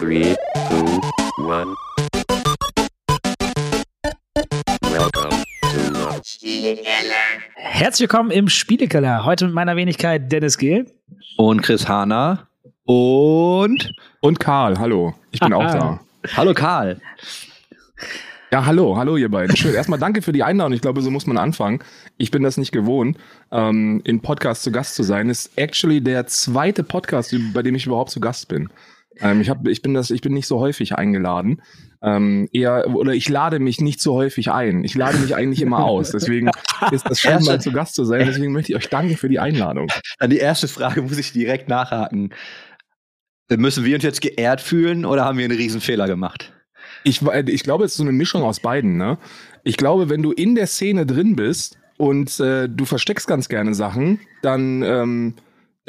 Three, two, one. Welcome to the Herzlich willkommen im Spielekeller. Heute mit meiner Wenigkeit Dennis Gill. Und Chris Hahner. Und Und Karl, hallo. Ich bin auch da. hallo Karl. Ja, hallo, hallo ihr beiden. Schön. Erstmal danke für die Einladung. Ich glaube, so muss man anfangen. Ich bin das nicht gewohnt, ähm, in Podcast zu Gast zu sein. Ist actually der zweite Podcast, bei dem ich überhaupt zu Gast bin. Ähm, ich, hab, ich bin das, ich bin nicht so häufig eingeladen. Ähm, eher oder ich lade mich nicht so häufig ein. Ich lade mich eigentlich immer aus. Deswegen ist das schön, mal zu Gast zu sein. Deswegen möchte ich euch danken für die Einladung. Dann die erste Frage muss ich direkt nachhaken. Müssen wir uns jetzt geehrt fühlen oder haben wir einen Riesenfehler gemacht? Ich, ich glaube, es ist so eine Mischung aus beiden. Ne? Ich glaube, wenn du in der Szene drin bist und äh, du versteckst ganz gerne Sachen, dann, ähm,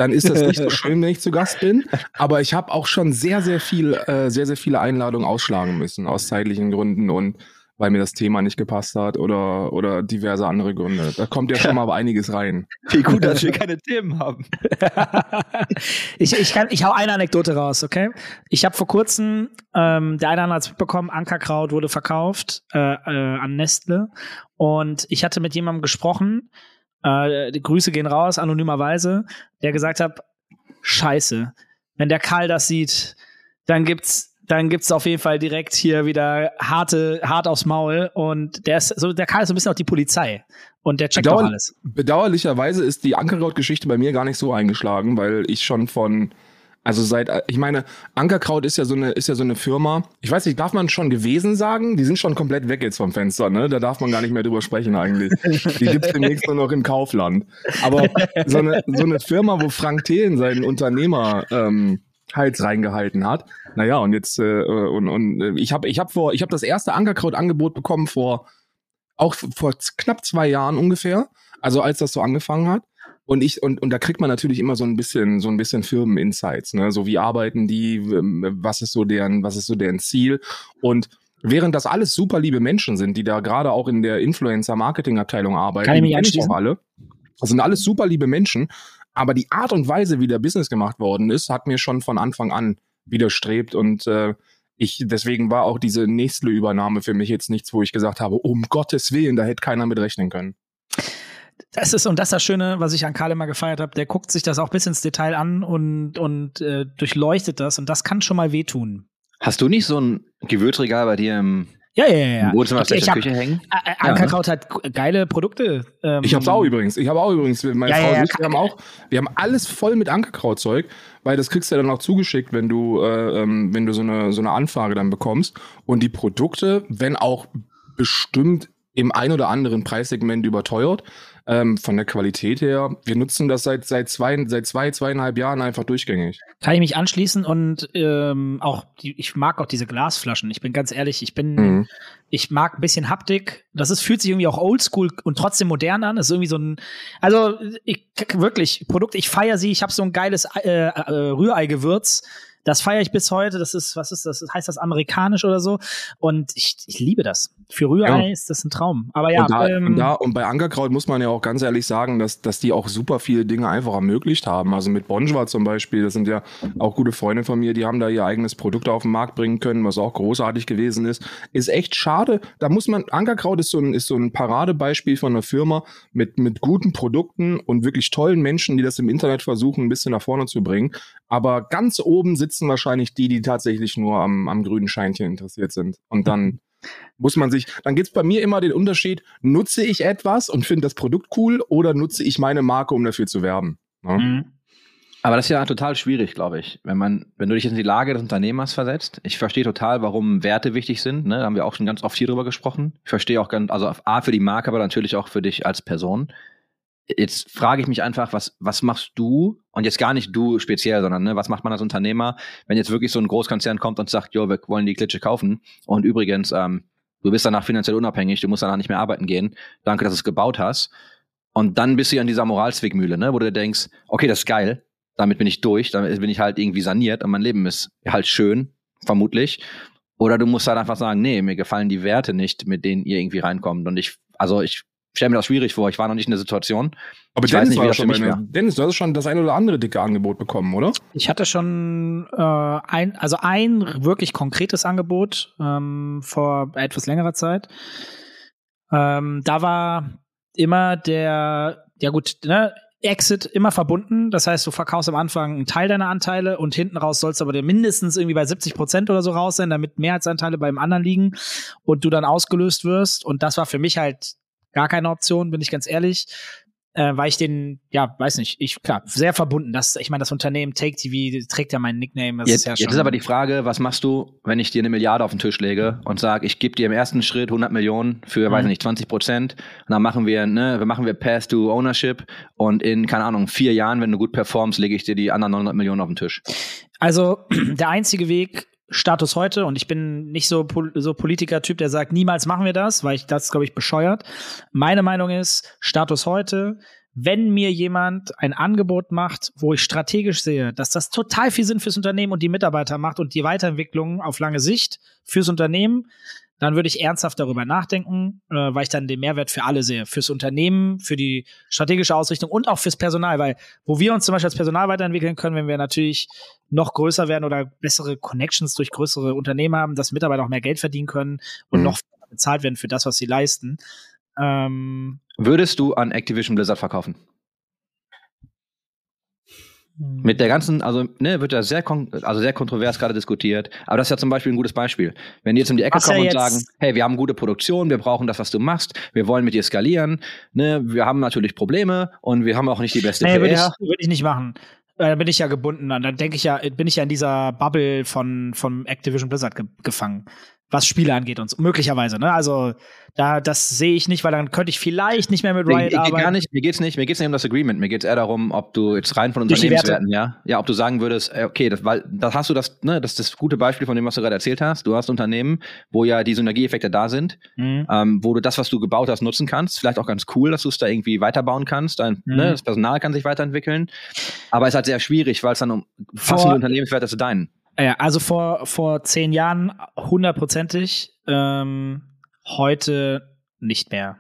dann ist das nicht so schön, wenn ich zu Gast bin. Aber ich habe auch schon sehr, sehr viel, äh, sehr, sehr viele Einladungen ausschlagen müssen aus zeitlichen Gründen und weil mir das Thema nicht gepasst hat oder, oder diverse andere Gründe. Da kommt ja schon mal einiges rein. Wie gut, dass wir keine Themen haben. ich, ich, kann, ich hau eine Anekdote raus, okay? Ich habe vor kurzem, ähm, der eine oder andere hat es mitbekommen, Ankerkraut wurde verkauft äh, äh, an Nestle. Und ich hatte mit jemandem gesprochen, äh, die Grüße gehen raus, anonymerweise, der gesagt hat, scheiße, wenn der Karl das sieht, dann gibt's dann gibt's auf jeden Fall direkt hier wieder harte, hart aufs Maul und der ist so, der Karl ist so ein bisschen auch die Polizei und der checkt auch Bedauer- alles. Bedauerlicherweise ist die Ankerkraut-Geschichte bei mir gar nicht so eingeschlagen, weil ich schon von, also seit, ich meine, Ankerkraut ist ja so eine, ist ja so eine Firma. Ich weiß nicht, darf man schon gewesen sagen? Die sind schon komplett weg jetzt vom Fenster, ne? Da darf man gar nicht mehr drüber sprechen eigentlich. Die gibt's demnächst nur noch im Kaufland. Aber so eine, so eine Firma, wo Frank Thelen seinen Unternehmer, ähm, Hals reingehalten hat. Naja, und jetzt äh, und, und äh, ich habe ich hab vor ich habe das erste Ankerkraut-Angebot bekommen vor auch vor knapp zwei Jahren ungefähr, also als das so angefangen hat. Und ich, und, und da kriegt man natürlich immer so ein bisschen, so ein bisschen Firmen-Insights, ne? So wie arbeiten die, ähm, was ist so deren, was ist so deren Ziel? Und während das alles super liebe Menschen sind, die da gerade auch in der Influencer-Marketing-Abteilung arbeiten, Kann ich mich anschließen? alle. Das sind alles super liebe Menschen. Aber die Art und Weise, wie der Business gemacht worden ist, hat mir schon von Anfang an widerstrebt und äh, ich, deswegen war auch diese Nestle-Übernahme für mich jetzt nichts, wo ich gesagt habe, um Gottes Willen, da hätte keiner mit rechnen können. Das ist und das ist das Schöne, was ich an Karl immer gefeiert habe. Der guckt sich das auch bis ins Detail an und und äh, durchleuchtet das und das kann schon mal wehtun. Hast du nicht so ein Gewürzregal bei dir im Ja, ja, ja. ja. im Wohnzimmer ich, ich hab, Küche hängen? Ä- Ä- Ankerkraut hat geile Produkte. Ähm, Ich hab's auch übrigens. Ich habe auch übrigens, meine Ja, Frau ja, und ich, ja, wir haben auch, wir haben alles voll mit Ankerkrautzeug, weil das kriegst du ja dann auch zugeschickt, wenn du, äh, ähm, wenn du so eine, so eine Anfrage dann bekommst. Und die Produkte, wenn auch bestimmt im ein oder anderen Preissegment überteuert, ähm, von der Qualität her, wir nutzen das seit, seit zwei, seit zwei, zweieinhalb Jahren einfach durchgängig. Kann ich mich anschließen und ähm, auch die, ich mag auch diese Glasflaschen. Ich bin ganz ehrlich, ich bin Mhm. ich mag ein bisschen Haptik. Das ist, fühlt sich irgendwie auch oldschool und trotzdem modern an. Das ist irgendwie so ein, also ich, wirklich, Produkte, ich feiere sie. Ich habe so ein geiles äh, äh, Rührei-Gewürz. Das feiere ich bis heute. Das ist, was ist das? Heißt das amerikanisch oder so? Und ich, ich liebe das. Für Rührei Ja. ist das ein Traum. Aber ja, und, da, ähm, und, da, und bei Ankerkraut muss man ja auch ganz ehrlich sagen, dass, dass die auch super viele Dinge einfach ermöglicht haben. Also mit Bonjour zum Beispiel, das sind ja auch gute Freunde von mir, die haben da ihr eigenes Produkt auf den Markt bringen können, was auch großartig gewesen ist. Ist echt schade. Da muss man, Ankerkraut ist so ein, ist so ein Paradebeispiel von einer Firma mit, mit guten Produkten und wirklich tollen Menschen, die das im Internet versuchen, ein bisschen nach vorne zu bringen. Aber ganz oben sitzen wahrscheinlich die, die tatsächlich nur am, am grünen Scheinchen interessiert sind. Und dann muss man sich, dann gibt's bei mir immer den Unterschied, nutze ich etwas und finde das Produkt cool oder nutze ich meine Marke, um dafür zu werben. Ne? mhm. Aber das ist ja total schwierig, glaube ich. Wenn man, wenn du dich in die Lage des Unternehmers versetzt. Ich verstehe total, warum Werte wichtig sind. Ne? Da haben wir auch schon ganz oft hier drüber gesprochen. Ich verstehe auch ganz, also A für die Marke, aber natürlich auch für dich als Person. Jetzt frage ich mich einfach, was, was machst du? Und jetzt gar nicht du speziell, sondern ne, was macht man als Unternehmer, wenn jetzt wirklich so ein Großkonzern kommt und sagt, jo, wir wollen die Klitsche kaufen. Und übrigens, ähm, du bist danach finanziell unabhängig, du musst danach nicht mehr arbeiten gehen. Danke, dass du es gebaut hast. Und dann bist du ja in dieser Moralzwickmühle, ne, wo du denkst, okay, das ist geil, damit bin ich durch, damit bin ich halt irgendwie saniert und mein Leben ist halt schön, vermutlich. Oder du musst halt einfach sagen, nee, mir gefallen die Werte nicht, mit denen ihr irgendwie reinkommt. Und ich, also ich stelle mir das schwierig vor. Ich war noch nicht in der Situation. Aber Ich weiß Dennis, nicht, wie war das schon bei. Dennis, du hast schon das eine oder andere dicke Angebot bekommen, oder? Ich hatte schon äh, ein, also ein wirklich konkretes Angebot ähm, vor etwas längerer Zeit. Ähm, da war immer der, ja gut, ne, Exit immer verbunden. Das heißt, du verkaufst am Anfang einen Teil deiner Anteile und hinten raus sollst aber dir mindestens irgendwie bei 70 Prozent oder so raus sein, damit Mehrheitsanteile beim anderen liegen und du dann ausgelöst wirst. Und das war für mich halt gar keine Option, bin ich ganz ehrlich. Äh, weil ich den, ja, weiß nicht, ich, klar, sehr verbunden. Das, ich meine, das Unternehmen Take TV trägt ja meinen Nickname. Das Jetzt, ist ja schon, jetzt ist aber die Frage, was machst du, wenn ich dir eine Milliarde auf den Tisch lege und sag, ich gebe dir im ersten Schritt 100 Millionen für, Mhm. weiß nicht, 20 Prozent und dann machen wir, ne, wir machen wir Path to Ownership und in, keine Ahnung, vier Jahren, wenn du gut performst, lege ich dir die anderen 900 Millionen auf den Tisch. Also der einzige Weg, Status heute, und ich bin nicht so, pol so Politiker-Typ, der sagt, niemals machen wir das, weil ich das, glaube ich, bescheuert. Meine Meinung ist, Status heute, wenn mir jemand ein Angebot macht, wo ich strategisch sehe, dass das total viel Sinn fürs Unternehmen und die Mitarbeiter macht und die Weiterentwicklung auf lange Sicht fürs Unternehmen, dann würde ich ernsthaft darüber nachdenken, äh, weil ich dann den Mehrwert für alle sehe. Fürs Unternehmen, für die strategische Ausrichtung und auch fürs Personal, weil wo wir uns zum Beispiel als Personal weiterentwickeln können, wenn wir natürlich noch größer werden oder bessere Connections durch größere Unternehmen haben, dass Mitarbeiter auch mehr Geld verdienen können und Mhm. noch bezahlt werden für das, was sie leisten. Ähm, Würdest du an Activision Blizzard verkaufen? Mit der ganzen, also ne, wird ja sehr, also sehr kontrovers gerade diskutiert. Aber das ist ja zum Beispiel ein gutes Beispiel. Wenn die jetzt um die Ecke Was ja kommen und sagen, hey, wir haben gute Produktion, wir brauchen das, was du machst, wir wollen mit dir skalieren, ne, wir haben natürlich Probleme und wir haben auch nicht die beste Nee, würde ich, PR. würd ich nicht machen. Äh, Da bin ich ja gebunden an. Dann denke ich ja, bin ich ja in dieser Bubble von, von Activision Blizzard ge gefangen. Was Spiele angeht und so. Möglicherweise, ne? Also, da, das sehe ich nicht, weil dann könnte ich vielleicht nicht mehr mit Riot ich, ich, arbeiten. gar nicht, mir geht's nicht, mir geht's nicht um das Agreement, mir geht's eher darum, ob du jetzt rein von Unternehmenswerten, ja, ja, ob du sagen würdest, äh, okay, das, weil, das hast du das, ne, das ist das gute Beispiel von dem, was du gerade erzählt hast. Du hast Unternehmen, wo ja die Synergieeffekte da sind, Mhm. ähm, wo du das, was du gebaut hast, nutzen kannst. Vielleicht auch ganz cool, dass du es da irgendwie weiterbauen kannst. Dein, Mhm. ne, das Personal kann sich weiterentwickeln. Aber es ist halt sehr schwierig, weil es dann um die Unternehmenswerte zu deinen. Ja, also vor, vor zehn Jahren hundertprozentig, ähm, heute nicht mehr.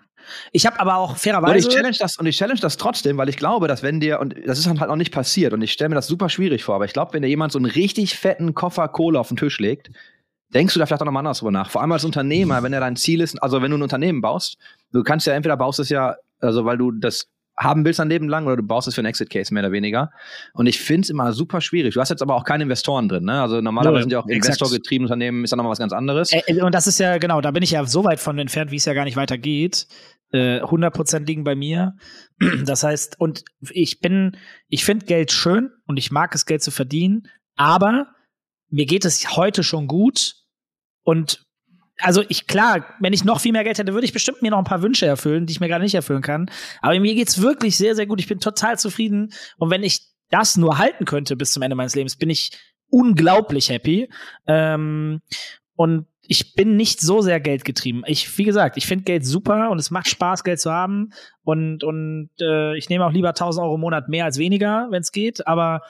Ich habe aber auch Und ich fairerweise. challenge das und ich challenge das trotzdem, weil ich glaube, dass wenn dir und das ist halt noch nicht passiert und ich stelle mir das super schwierig vor, aber ich glaube, wenn dir jemand so einen richtig fetten Koffer Kohle auf den Tisch legt, denkst du da vielleicht auch noch mal anders drüber nach. Vor allem als Unternehmer, wenn er dein Ziel ist, also wenn du ein Unternehmen baust, du kannst ja entweder baust es ja, also weil du das haben willst ein Leben lang oder du baust es für einen Exit Case mehr oder weniger. Und ich finde es immer super schwierig. Du hast jetzt aber auch keine Investoren drin, ne? Also normalerweise Null. sind ja auch investorgetriebene Unternehmen, ist dann nochmal was ganz anderes. Äh, und das ist ja, genau, da bin ich ja so weit von entfernt, wie es ja gar nicht weitergeht. Äh, 100% liegen bei mir. Das heißt, und ich bin, ich finde Geld schön und ich mag es, Geld zu verdienen, aber mir geht es heute schon gut und also ich, klar, wenn ich noch viel mehr Geld hätte, würde ich bestimmt mir noch ein paar Wünsche erfüllen, die ich mir gerade nicht erfüllen kann. Aber mir geht's wirklich sehr, sehr gut. Ich bin total zufrieden. Und wenn ich das nur halten könnte bis zum Ende meines Lebens, bin ich unglaublich happy. Ähm, und ich bin nicht so sehr geldgetrieben. Ich, wie gesagt, ich finde Geld super und es macht Spaß, Geld zu haben. Und, und äh, ich nehme auch lieber 1000 Euro im Monat mehr als weniger, wenn es geht. Aber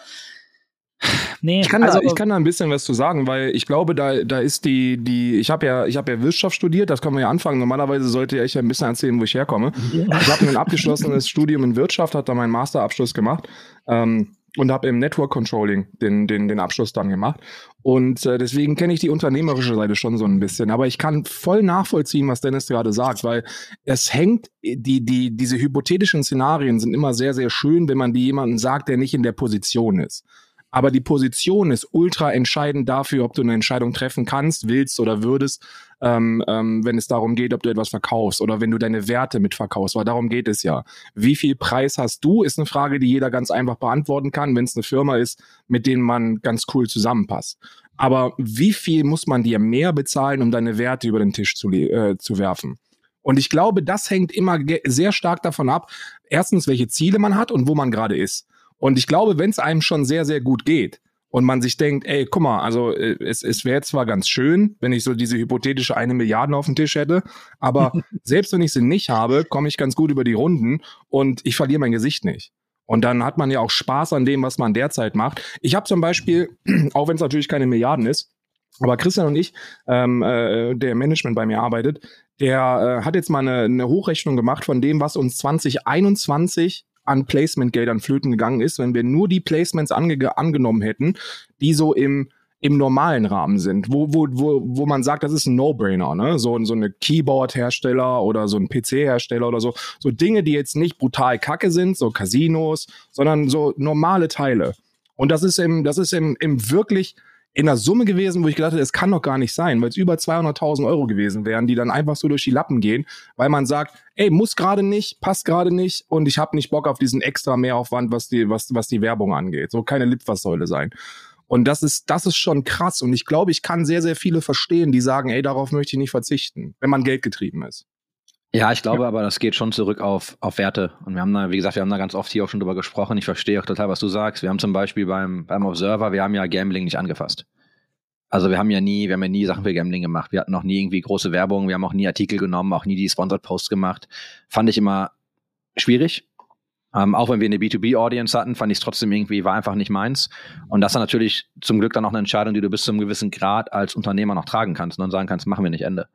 nee, Ich kann, also, da, ich kann da ein bisschen was zu sagen, weil ich glaube, da, da ist die, die, ich habe ja, ich habe ja Wirtschaft studiert, das können wir ja anfangen. Normalerweise sollte ja ich ja ein bisschen erzählen, wo ich herkomme. Ich habe ein abgeschlossenes Studium in Wirtschaft, habe da meinen Masterabschluss gemacht ähm, und habe im Network Controlling den, den, den Abschluss dann gemacht. Und äh, deswegen kenne ich die unternehmerische Seite schon so ein bisschen. Aber ich kann voll nachvollziehen, was Dennis gerade sagt, weil es hängt, die, die, diese hypothetischen Szenarien sind immer sehr, sehr schön, wenn man die jemandem sagt, der nicht in der Position ist. Aber die Position ist ultra entscheidend dafür, ob du eine Entscheidung treffen kannst, willst oder würdest, ähm, ähm, wenn es darum geht, ob du etwas verkaufst oder wenn du deine Werte mitverkaufst, weil darum geht es ja. Wie viel Preis hast du, ist eine Frage, die jeder ganz einfach beantworten kann, wenn es eine Firma ist, mit denen man ganz cool zusammenpasst. Aber wie viel muss man dir mehr bezahlen, um deine Werte über den Tisch zu, äh, zu werfen? Und ich glaube, das hängt immer sehr stark davon ab, erstens, welche Ziele man hat und wo man gerade ist. Und ich glaube, wenn es einem schon sehr, sehr gut geht und man sich denkt, ey, guck mal, also äh, es, es wäre zwar ganz schön, wenn ich so diese hypothetische eine Milliarde auf dem Tisch hätte, aber selbst wenn ich sie nicht habe, komme ich ganz gut über die Runden und ich verliere mein Gesicht nicht. Und dann hat man ja auch Spaß an dem, was man derzeit macht. Ich habe zum Beispiel, auch wenn es natürlich keine Milliarden ist, Aber Christian und ich, ähm, äh, der Management bei mir arbeitet, der äh, hat jetzt mal eine, eine Hochrechnung gemacht von dem, was uns 2021 an Placement-Geldern flöten gegangen ist, wenn wir nur die Placements ange angenommen hätten, die so im im normalen Rahmen sind, wo, wo, wo, wo man sagt, das ist ein No-Brainer, ne? So, so eine Keyboard-Hersteller oder so ein PC-Hersteller oder so. So Dinge, die jetzt nicht brutal kacke sind, so Casinos, sondern so normale Teile. Und das ist im, das ist im, im wirklich in der Summe gewesen, wo ich gedacht habe, es kann doch gar nicht sein, weil es über 200.000 Euro gewesen wären, die dann einfach so durch die Lappen gehen, weil man sagt, ey, muss gerade nicht, passt gerade nicht und ich habe nicht Bock auf diesen extra Mehraufwand, was die, was, was die Werbung angeht. So keine Litfaßsäule sein. Und das ist, das ist schon krass. Und ich glaube, ich kann sehr, sehr viele verstehen, die sagen, ey, darauf möchte ich nicht verzichten, wenn man geldgetrieben ist. Ja, ich glaube ja. aber, das geht schon zurück auf, auf Werte. Und wir haben da, wie gesagt, wir haben da ganz oft hier auch schon drüber gesprochen. Ich verstehe auch total, was du sagst. Wir haben zum Beispiel beim, beim Observer, wir haben ja Gambling nicht angefasst. Also wir haben ja nie, wir haben ja nie Sachen für Gambling gemacht. Wir hatten noch nie irgendwie große Werbung. Wir haben auch nie Artikel genommen, auch nie die Sponsored Posts gemacht. Fand ich immer schwierig. Ähm, auch wenn wir eine B2B-Audience hatten, fand ich es trotzdem irgendwie, war einfach nicht meins. Und das ist natürlich zum Glück dann auch eine Entscheidung, die du bis zu einem gewissen Grad als Unternehmer noch tragen kannst und dann sagen kannst, machen wir nicht Ende.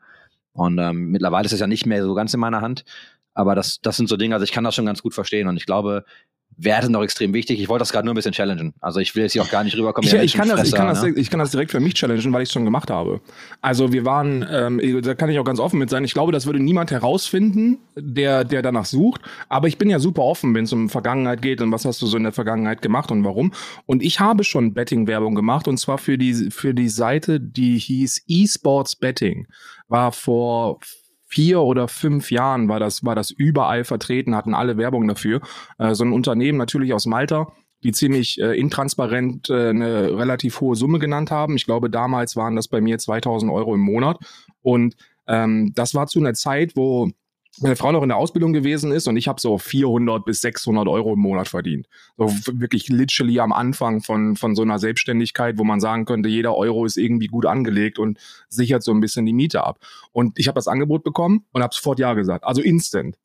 Und ähm, mittlerweile ist es ja nicht mehr so ganz in meiner Hand. Aber das, das sind so Dinge, also ich kann das schon ganz gut verstehen. Und ich glaube, Werte noch extrem wichtig. Ich wollte das gerade nur ein bisschen challengen. Also ich will jetzt hier auch gar nicht rüberkommen. Ich, ich, kann, das, ich, kann, das, ne? ich kann das direkt für mich challengen, weil ich es schon gemacht habe. Also wir waren, ähm, da kann ich auch ganz offen mit sein. Ich glaube, das würde niemand herausfinden, der, der danach sucht. Aber ich bin ja super offen, wenn es um Vergangenheit geht und was hast du so in der Vergangenheit gemacht und warum. Und ich habe schon Betting-Werbung gemacht und zwar für die, für die Seite, die hieß eSports Betting. War vor vier oder fünf Jahren war das, war das überall vertreten, hatten alle Werbung dafür. Äh, so ein Unternehmen natürlich aus Malta, die ziemlich äh, intransparent äh, eine relativ hohe Summe genannt haben. Ich glaube, damals waren das bei mir 2000 Euro im Monat. Und ähm, das war zu einer Zeit, wo meine Frau noch in der Ausbildung gewesen ist und ich habe so 400 bis 600 Euro im Monat verdient. So wirklich literally am Anfang von, von so einer Selbstständigkeit, wo man sagen könnte, jeder Euro ist irgendwie gut angelegt und sichert so ein bisschen die Miete ab. Und ich habe das Angebot bekommen und habe sofort Ja gesagt. Also instant.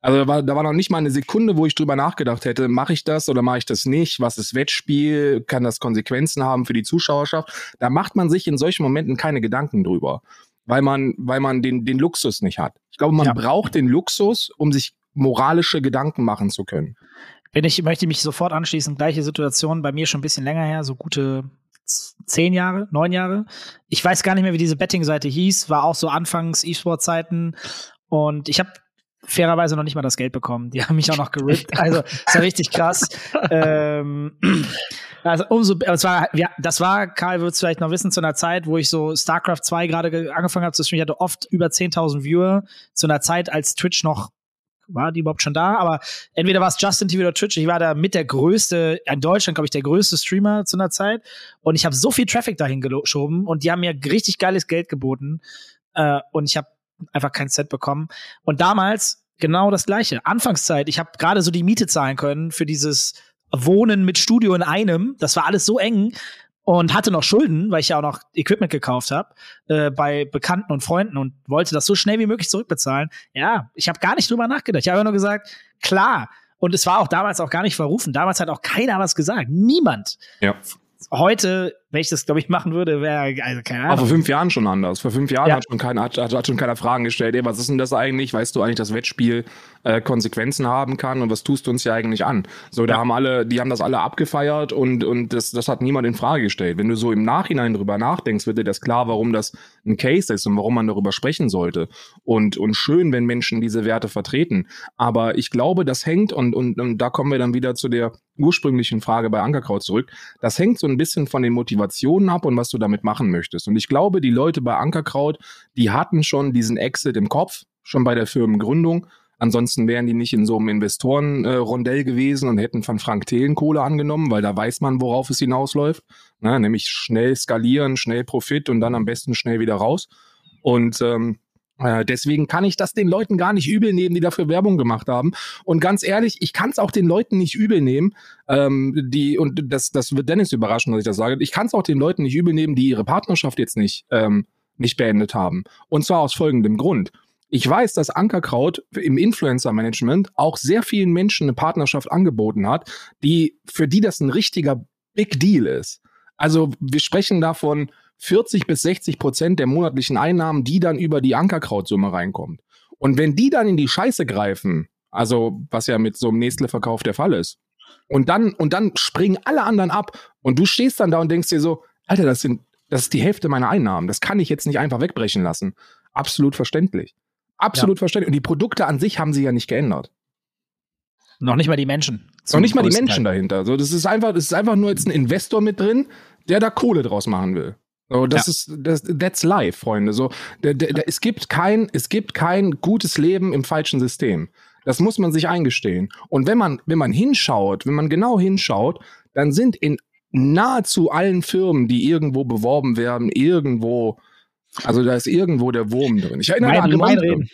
Also da war, da war noch nicht mal eine Sekunde, wo ich drüber nachgedacht hätte, mache ich das oder mache ich das nicht? Was ist Wettspiel? Kann das Konsequenzen haben für die Zuschauerschaft? Da macht man sich in solchen Momenten keine Gedanken drüber weil man, weil man den, den Luxus nicht hat. Ich glaube, man ja. braucht den Luxus, um sich moralische Gedanken machen zu können. Wenn ich möchte mich sofort anschließen, gleiche Situation bei mir schon ein bisschen länger her, so gute zehn Jahre, neun Jahre. Ich weiß gar nicht mehr, wie diese Betting-Seite hieß, war auch so anfangs E-Sport-Zeiten. Und ich habe fairerweise noch nicht mal das Geld bekommen. Die haben mich auch noch gerippt. Also, ist ja richtig krass. ähm, also, umso, das war, ja, das war, Karl wird es vielleicht noch wissen, zu einer Zeit, wo ich so StarCraft 2 gerade angefangen habe zu streamen. Ich hatte oft über 10.000 Viewer. Zu einer Zeit, als Twitch noch war die überhaupt schon da, aber entweder war es Justin TV oder Twitch. Ich war da mit der größte, in Deutschland, glaube ich, der größte Streamer zu einer Zeit. Und ich habe so viel Traffic dahin geschoben und die haben mir richtig geiles Geld geboten. Äh, und ich habe einfach kein Set bekommen. Und damals genau das gleiche. Anfangszeit, ich habe gerade so die Miete zahlen können für dieses Wohnen mit Studio in einem. Das war alles so eng und hatte noch Schulden, weil ich ja auch noch Equipment gekauft habe äh, bei Bekannten und Freunden und wollte das so schnell wie möglich zurückbezahlen. Ja, ich habe gar nicht drüber nachgedacht. Ich habe nur gesagt, klar. Und es war auch damals auch gar nicht verrufen. Damals hat auch keiner was gesagt. Niemand. Ja. Heute wenn ich das, glaube ich, machen würde, wäre, also keine Ahnung. Aber vor fünf Jahren schon anders. Vor fünf Jahren ja. hat, schon keiner, hat, hat, schon keiner Fragen gestellt, ey, was ist denn das eigentlich? Weißt du eigentlich, dass Wettspiel äh, Konsequenzen haben kann und was tust du uns ja eigentlich an? So, da ja. haben alle, die haben das alle abgefeiert und, und das, das hat niemand in Frage gestellt. Wenn du so im Nachhinein drüber nachdenkst, wird dir das klar, warum das ein Case ist und warum man darüber sprechen sollte. Und, und schön, wenn Menschen diese Werte vertreten. Aber ich glaube, das hängt, und, und, und da kommen wir dann wieder zu der ursprünglichen Frage bei Ankerkraut zurück, das hängt so ein bisschen von den Motivationen Motivationen ab und was du damit machen möchtest. Und ich glaube, die Leute bei Ankerkraut, die hatten schon diesen Exit im Kopf, schon bei der Firmengründung. Ansonsten wären die nicht in so einem Investorenrondell äh, gewesen und hätten von Frank Thelen Kohle angenommen, weil da weiß man, worauf es hinausläuft. Na, nämlich schnell skalieren, schnell Profit und dann am besten schnell wieder raus. Und ähm, äh, deswegen kann ich das den Leuten gar nicht übel nehmen, die dafür Werbung gemacht haben. Und ganz ehrlich, ich kann es auch den Leuten nicht übel nehmen, ähm, die, und das, das wird Dennis überraschen, dass ich das sage, ich kann es auch den Leuten nicht übel nehmen, die ihre Partnerschaft jetzt nicht, ähm, nicht beendet haben. Und zwar aus folgendem Grund. Ich weiß, dass Ankerkraut im Influencer-Management auch sehr vielen Menschen eine Partnerschaft angeboten hat, die, für die das ein richtiger Big Deal ist. Also wir sprechen davon 40 bis 60 Prozent der monatlichen Einnahmen, die dann über die Ankerkrautsumme reinkommt. Und wenn die dann in die Scheiße greifen, also was ja mit so einem Nestle-Verkauf der Fall ist, und dann, und dann springen alle anderen ab und du stehst dann da und denkst dir so, Alter, das sind, das ist die Hälfte meiner Einnahmen. Das kann ich jetzt nicht einfach wegbrechen lassen. Absolut verständlich. Absolut ja. verständlich. Und die Produkte an sich haben sich ja nicht geändert. Noch nicht mal die Menschen. Noch nicht mal die Menschen dahinter. So, das ist einfach, das ist einfach nur jetzt ein Investor mit drin, der da Kohle draus machen will. So, das ja. ist, das, that's life, Freunde. So, der, der, der, es gibt kein, es gibt kein gutes Leben im falschen System. Das muss man sich eingestehen. Und wenn man, wenn man hinschaut, wenn man genau hinschaut, dann sind in nahezu allen Firmen, die irgendwo beworben werden, irgendwo, also da ist irgendwo der Wurm drin. Ich erinnere mein, an Monte.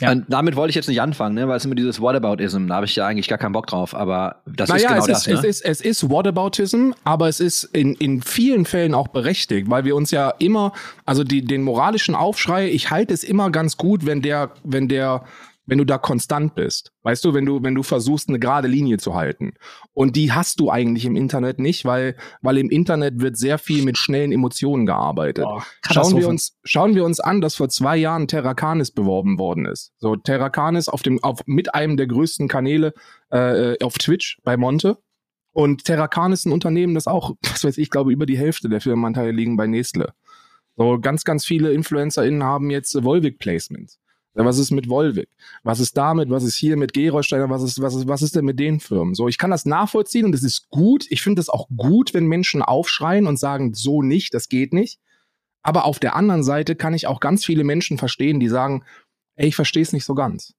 Ja. damit wollte ich jetzt nicht anfangen, ne? weil es immer dieses Whataboutism, da habe ich ja eigentlich gar keinen Bock drauf, aber das naja, ist genau es das. Ist, ne? es, ist, es ist Whataboutism, aber es ist in, in vielen Fällen auch berechtigt, weil wir uns ja immer, also die, den moralischen Aufschrei, ich halte es immer ganz gut, wenn der, wenn der wenn du da konstant bist. Weißt du, wenn du, wenn du versuchst, eine gerade Linie zu halten. Und die hast du eigentlich im Internet nicht, weil, weil im Internet wird sehr viel mit schnellen Emotionen gearbeitet. Oh, schauen wir uns, schauen wir uns an, dass vor zwei Jahren Terracanis beworben worden ist. So, Terracanis auf dem, auf, mit einem der größten Kanäle, äh, auf Twitch bei Monte. Und Terracan ist ein Unternehmen, das auch, was weiß ich, glaube, über die Hälfte der Firmenanteile liegen bei Nestle. So, ganz, ganz viele InfluencerInnen haben jetzt Volvic-Placements. Was ist mit Volvic? Was ist damit? Was ist hier mit Gerolsteiner? Was ist, was ist, was ist denn mit den Firmen? So, ich kann das nachvollziehen und es ist gut. Ich finde es auch gut, wenn Menschen aufschreien und sagen, so nicht, das geht nicht. Aber auf der anderen Seite kann ich auch ganz viele Menschen verstehen, die sagen, ey, ich verstehe es nicht so ganz.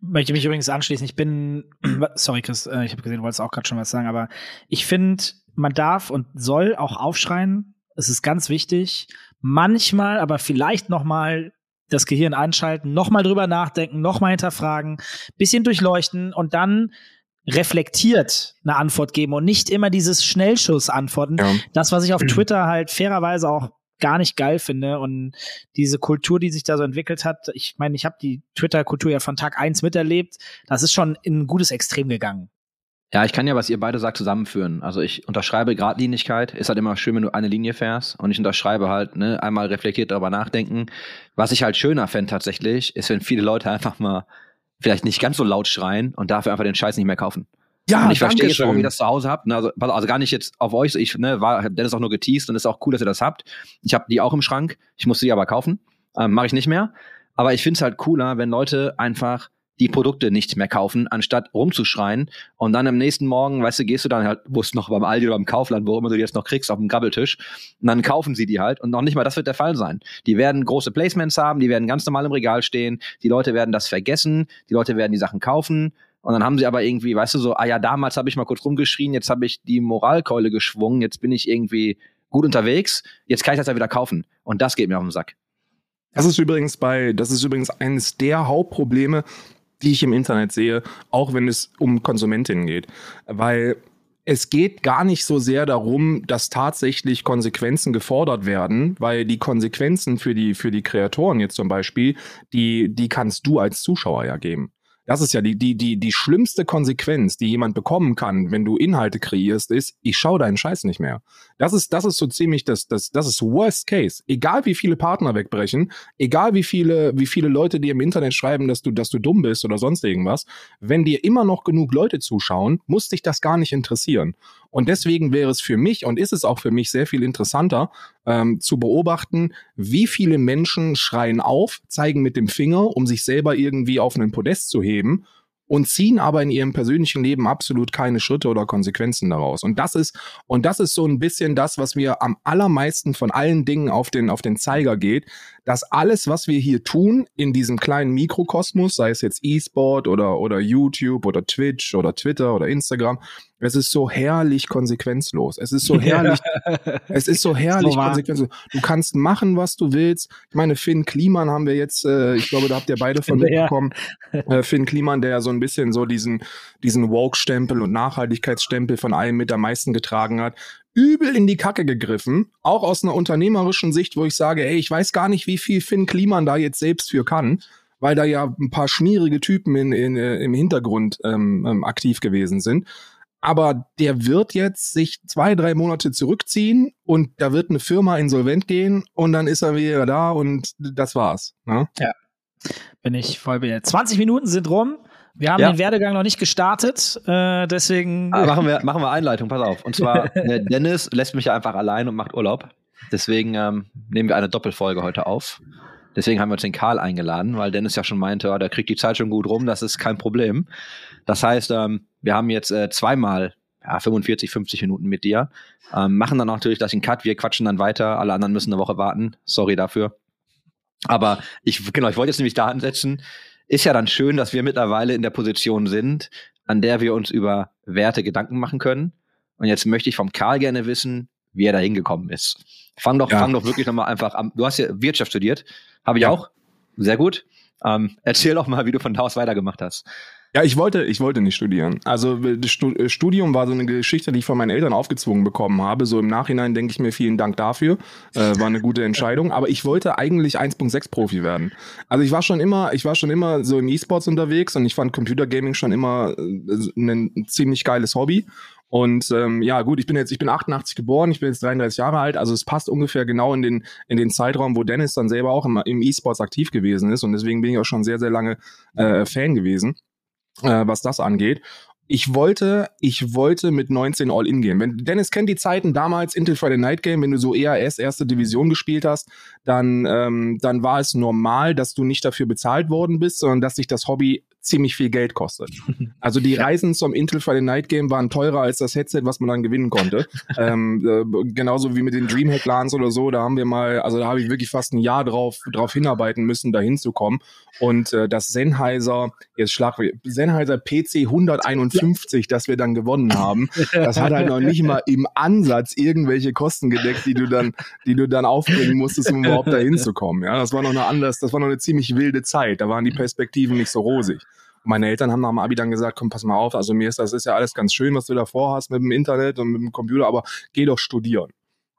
Möchte mich übrigens anschließen. Ich bin, sorry Chris, äh, ich habe gesehen, du wolltest auch gerade schon was sagen, aber ich finde, man darf und soll auch aufschreien. Es ist ganz wichtig. Manchmal, aber vielleicht noch mal das Gehirn einschalten, nochmal drüber nachdenken, nochmal hinterfragen, bisschen durchleuchten und dann reflektiert eine Antwort geben und nicht immer dieses Schnellschuss-Antworten. Ja. Das, was ich auf Twitter halt fairerweise auch gar nicht geil finde und diese Kultur, die sich da so entwickelt hat, ich meine, ich habe die Twitter-Kultur ja von Tag eins miterlebt, das ist schon in ein gutes Extrem gegangen. Ja, ich kann ja, was ihr beide sagt, zusammenführen. Also ich unterschreibe Gradlinigkeit, ist halt immer schön, wenn du eine Linie fährst und ich unterschreibe halt, ne, einmal reflektiert darüber nachdenken. Was ich halt schöner fände tatsächlich, ist, wenn viele Leute einfach mal vielleicht nicht ganz so laut schreien und dafür einfach den Scheiß nicht mehr kaufen. Ja, und ich verstehe jetzt, warum ihr das zu Hause habt. Ne, also, also gar nicht jetzt auf euch. Ich ne, war Dennis auch nur geteased und ist auch cool, dass ihr das habt. Ich habe die auch im Schrank. Ich muss sie aber kaufen. Ähm, Mache ich nicht mehr. Aber ich finde es halt cooler, wenn Leute einfach die Produkte nicht mehr kaufen, anstatt rumzuschreien. Und dann am nächsten Morgen, weißt du, gehst du dann halt, wo es noch beim Aldi oder beim Kaufland, wo immer du die jetzt noch kriegst, auf dem Grabbeltisch. Und dann kaufen sie die halt. Und noch nicht mal das wird der Fall sein. Die werden große Placements haben, die werden ganz normal im Regal stehen. Die Leute werden das vergessen. Die Leute werden die Sachen kaufen. Und dann haben sie aber irgendwie, weißt du, so, ah ja, damals habe ich mal kurz rumgeschrien, jetzt habe ich die Moralkeule geschwungen, jetzt bin ich irgendwie gut unterwegs, jetzt kann ich das ja wieder kaufen. Und das geht mir auf den Sack. Das ist übrigens bei, das ist übrigens eines der Hauptprobleme, die ich im Internet sehe, auch wenn es um Konsumentinnen geht. Weil es geht gar nicht so sehr darum, dass tatsächlich Konsequenzen gefordert werden, weil die Konsequenzen für die, für die Kreatoren jetzt zum Beispiel, die, die kannst du als Zuschauer ja geben. Das ist ja die, die, die, die schlimmste Konsequenz, die jemand bekommen kann, wenn du Inhalte kreierst, ist, ich schaue deinen Scheiß nicht mehr. Das ist, das ist so ziemlich das, das, das ist Worst Case. Egal wie viele Partner wegbrechen, egal wie viele, wie viele Leute dir im Internet schreiben, dass du, dass du dumm bist oder sonst irgendwas, wenn dir immer noch genug Leute zuschauen, muss dich das gar nicht interessieren. Und deswegen wäre es für mich und ist es auch für mich sehr viel interessanter ähm, zu beobachten, wie viele Menschen schreien auf, zeigen mit dem Finger, um sich selber irgendwie auf einen Podest zu heben und ziehen aber in ihrem persönlichen Leben absolut keine Schritte oder Konsequenzen daraus. Und das ist, und das ist so ein bisschen das, was mir am allermeisten von allen Dingen auf den, auf den Zeiger geht, dass alles, was wir hier tun in diesem kleinen Mikrokosmos, sei es jetzt E-Sport oder, oder YouTube oder Twitch oder Twitter oder Instagram, es ist so herrlich konsequenzlos. Es ist so herrlich, es ist so herrlich so konsequenzlos. Du kannst machen, was du willst. Ich meine, Finn Kliman haben wir jetzt, äh, ich glaube, da habt ihr beide von mitbekommen. Äh, Finn Kliman, der ja so ein bisschen so diesen, diesen Woke-Stempel und Nachhaltigkeitsstempel von allen mit am meisten getragen hat übel in die Kacke gegriffen, auch aus einer unternehmerischen Sicht, wo ich sage, ey, ich weiß gar nicht, wie viel Finn Kliman da jetzt selbst für kann, weil da ja ein paar schmierige Typen in, in, äh, im Hintergrund ähm, ähm, aktiv gewesen sind. Aber der wird jetzt sich zwei, drei Monate zurückziehen und da wird eine Firma insolvent gehen und dann ist er wieder da und das war's. Ne? Bin ich voll bei dir. 20 Minuten sind rum. Wir haben Ja. den Werdegang noch nicht gestartet, äh, deswegen. Ah, machen, wir, machen wir Einleitung, pass auf. Und zwar, äh, Dennis lässt mich ja einfach allein und macht Urlaub. Deswegen ähm, nehmen wir eine Doppelfolge heute auf. Deswegen haben wir uns den Karl eingeladen, weil Dennis ja schon meinte, ja, der kriegt die Zeit schon gut rum, das ist kein Problem. Das heißt, ähm, wir haben jetzt äh, zweimal ja, 45, 50 Minuten mit dir, ähm, machen dann natürlich das in Cut, wir quatschen dann weiter, alle anderen müssen eine Woche warten, sorry dafür. Aber ich, genau, ich wollte jetzt nämlich da ansetzen, ist ja dann schön, dass wir mittlerweile in der Position sind, an der wir uns über Werte Gedanken machen können. Und jetzt möchte ich vom Karl gerne wissen, wie er da hingekommen ist. Fang doch, Ja. fang doch wirklich nochmal einfach an. Du hast ja Wirtschaft studiert, habe ich Ja. auch. Sehr gut. Ähm, erzähl doch mal, wie du von da aus weitergemacht hast. Ja, ich wollte, ich wollte nicht studieren. Also das Stu- äh, Studium war so eine Geschichte, die ich von meinen Eltern aufgezwungen bekommen habe. So im Nachhinein denke ich mir vielen Dank dafür. Äh, war eine gute Entscheidung. Aber ich wollte eigentlich 1.6 Profi werden. Also ich war schon immer, ich war schon immer so im E-Sports unterwegs und ich fand Computergaming schon immer äh, ein ziemlich geiles Hobby. Und ähm, ja, gut, ich bin jetzt, ich bin 88 geboren, ich bin jetzt 33 Jahre alt, also es passt ungefähr genau in den, in den Zeitraum, wo Dennis dann selber auch im, im E-Sports aktiv gewesen ist. Und deswegen bin ich auch schon sehr, sehr lange äh, Fan gewesen äh, was das angeht. Ich wollte, ich wollte mit 19 All-In gehen. Wenn Dennis kennt die Zeiten damals Intel Friday Night Game, wenn du so ERS erste Division gespielt hast, dann ähm, dann war es normal, dass du nicht dafür bezahlt worden bist, sondern dass sich das Hobby ziemlich viel Geld kostet. Also die Reisen zum Intel Friday Night Game waren teurer als das Headset, was man dann gewinnen konnte. ähm, äh, genauso wie mit den Dreamhack LANs oder so, da haben wir mal, also da habe ich wirklich fast ein Jahr drauf drauf hinarbeiten müssen, da hinzukommen. Und äh, das Sennheiser, jetzt schlag Sennheiser PC 151, das wir dann gewonnen haben, das hat halt noch nicht mal im Ansatz irgendwelche Kosten gedeckt, die du dann, die du dann aufbringen musstest, um überhaupt da hinzukommen. Ja, das war noch eine anders, das war noch eine ziemlich wilde Zeit. Da waren die Perspektiven nicht so rosig. Meine Eltern haben nach dem Abi dann gesagt, komm, pass mal auf, also mir ist das ist ja alles ganz schön, was du da vorhast mit dem Internet und mit dem Computer, aber geh doch studieren.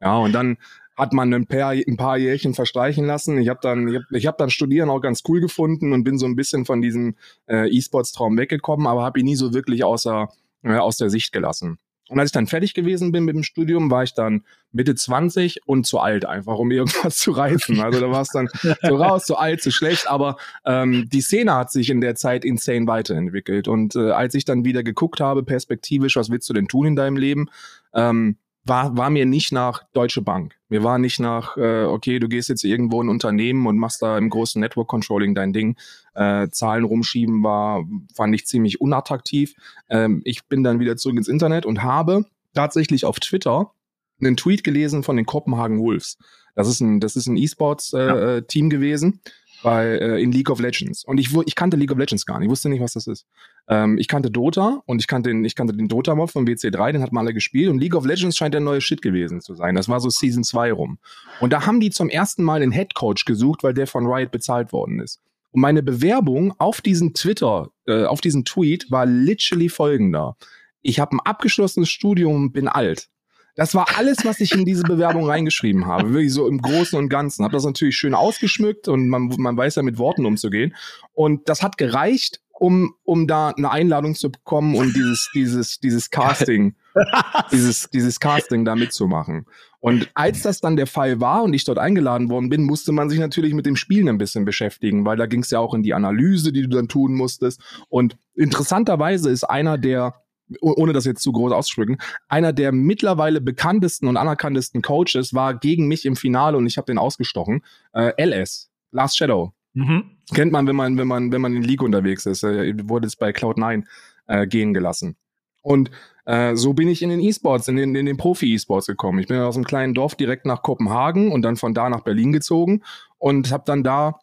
Ja, und dann hat man ein paar, ein paar Jährchen verstreichen lassen. Ich habe dann, ich hab, ich hab dann Studieren auch ganz cool gefunden und bin so ein bisschen von diesem äh, E-Sports-Traum weggekommen, aber habe ihn nie so wirklich außer, äh, aus der Sicht gelassen. Und als ich dann fertig gewesen bin mit dem Studium, war ich dann Mitte 20 und zu alt einfach, um irgendwas zu reißen. Also da war es dann so raus, zu alt, zu schlecht. Aber ähm, die Szene hat sich in der Zeit insane weiterentwickelt. Und äh, als ich dann wieder geguckt habe, perspektivisch, was willst du denn tun in deinem Leben, ähm, war, war mir nicht nach Deutsche Bank. Mir war nicht nach, äh, okay, du gehst jetzt irgendwo in ein Unternehmen und machst da im großen Network Controlling dein Ding. Äh, Zahlen rumschieben war, fand ich ziemlich unattraktiv. Ähm, ich bin dann wieder zurück ins Internet und habe tatsächlich auf Twitter einen Tweet gelesen von den Kopenhagen Wolves. Das ist ein, das ist ein E-Sports-Team gewesen bei, äh, in League of Legends. Und ich, ich kannte League of Legends gar nicht. Ich wusste nicht, was das ist. Ähm, ich kannte Dota und ich kannte den, ich kannte den Dota-Mob von WC3, den hat man alle gespielt. Und League of Legends scheint der neue Shit gewesen zu sein. Das war so Season 2 rum. Und da haben die zum ersten Mal einen Headcoach gesucht, weil der von Riot bezahlt worden ist. Und meine Bewerbung auf diesen Twitter, äh, auf diesen Tweet war literally folgender. Ich habe ein abgeschlossenes Studium, bin alt. Das war alles, was ich in diese Bewerbung reingeschrieben habe. Wirklich so im Großen und Ganzen. Habe das natürlich schön ausgeschmückt und man, man weiß ja mit Worten umzugehen. Und das hat gereicht, um, um da eine Einladung zu bekommen und dieses, dieses, dieses Casting, dieses, dieses Casting da mitzumachen. Und als das dann der Fall war und ich dort eingeladen worden bin, musste man sich natürlich mit dem Spielen ein bisschen beschäftigen, weil da ging es ja auch in die Analyse, die du dann tun musstest. Und interessanterweise ist einer der ohne das jetzt zu groß auszusprücken, einer der mittlerweile bekanntesten und anerkanntesten Coaches war gegen mich im Finale und ich habe den ausgestochen. Äh, LS, Last Shadow. Mhm. Kennt man, wenn man, wenn man, wenn man in League unterwegs ist. Äh, wurde es bei Cloud9 äh, gehen gelassen. Und äh, so bin ich in den E-Sports, in den, in den Profi-E-Sports gekommen. Ich bin aus einem kleinen Dorf direkt nach Kopenhagen und dann von da nach Berlin gezogen und habe dann da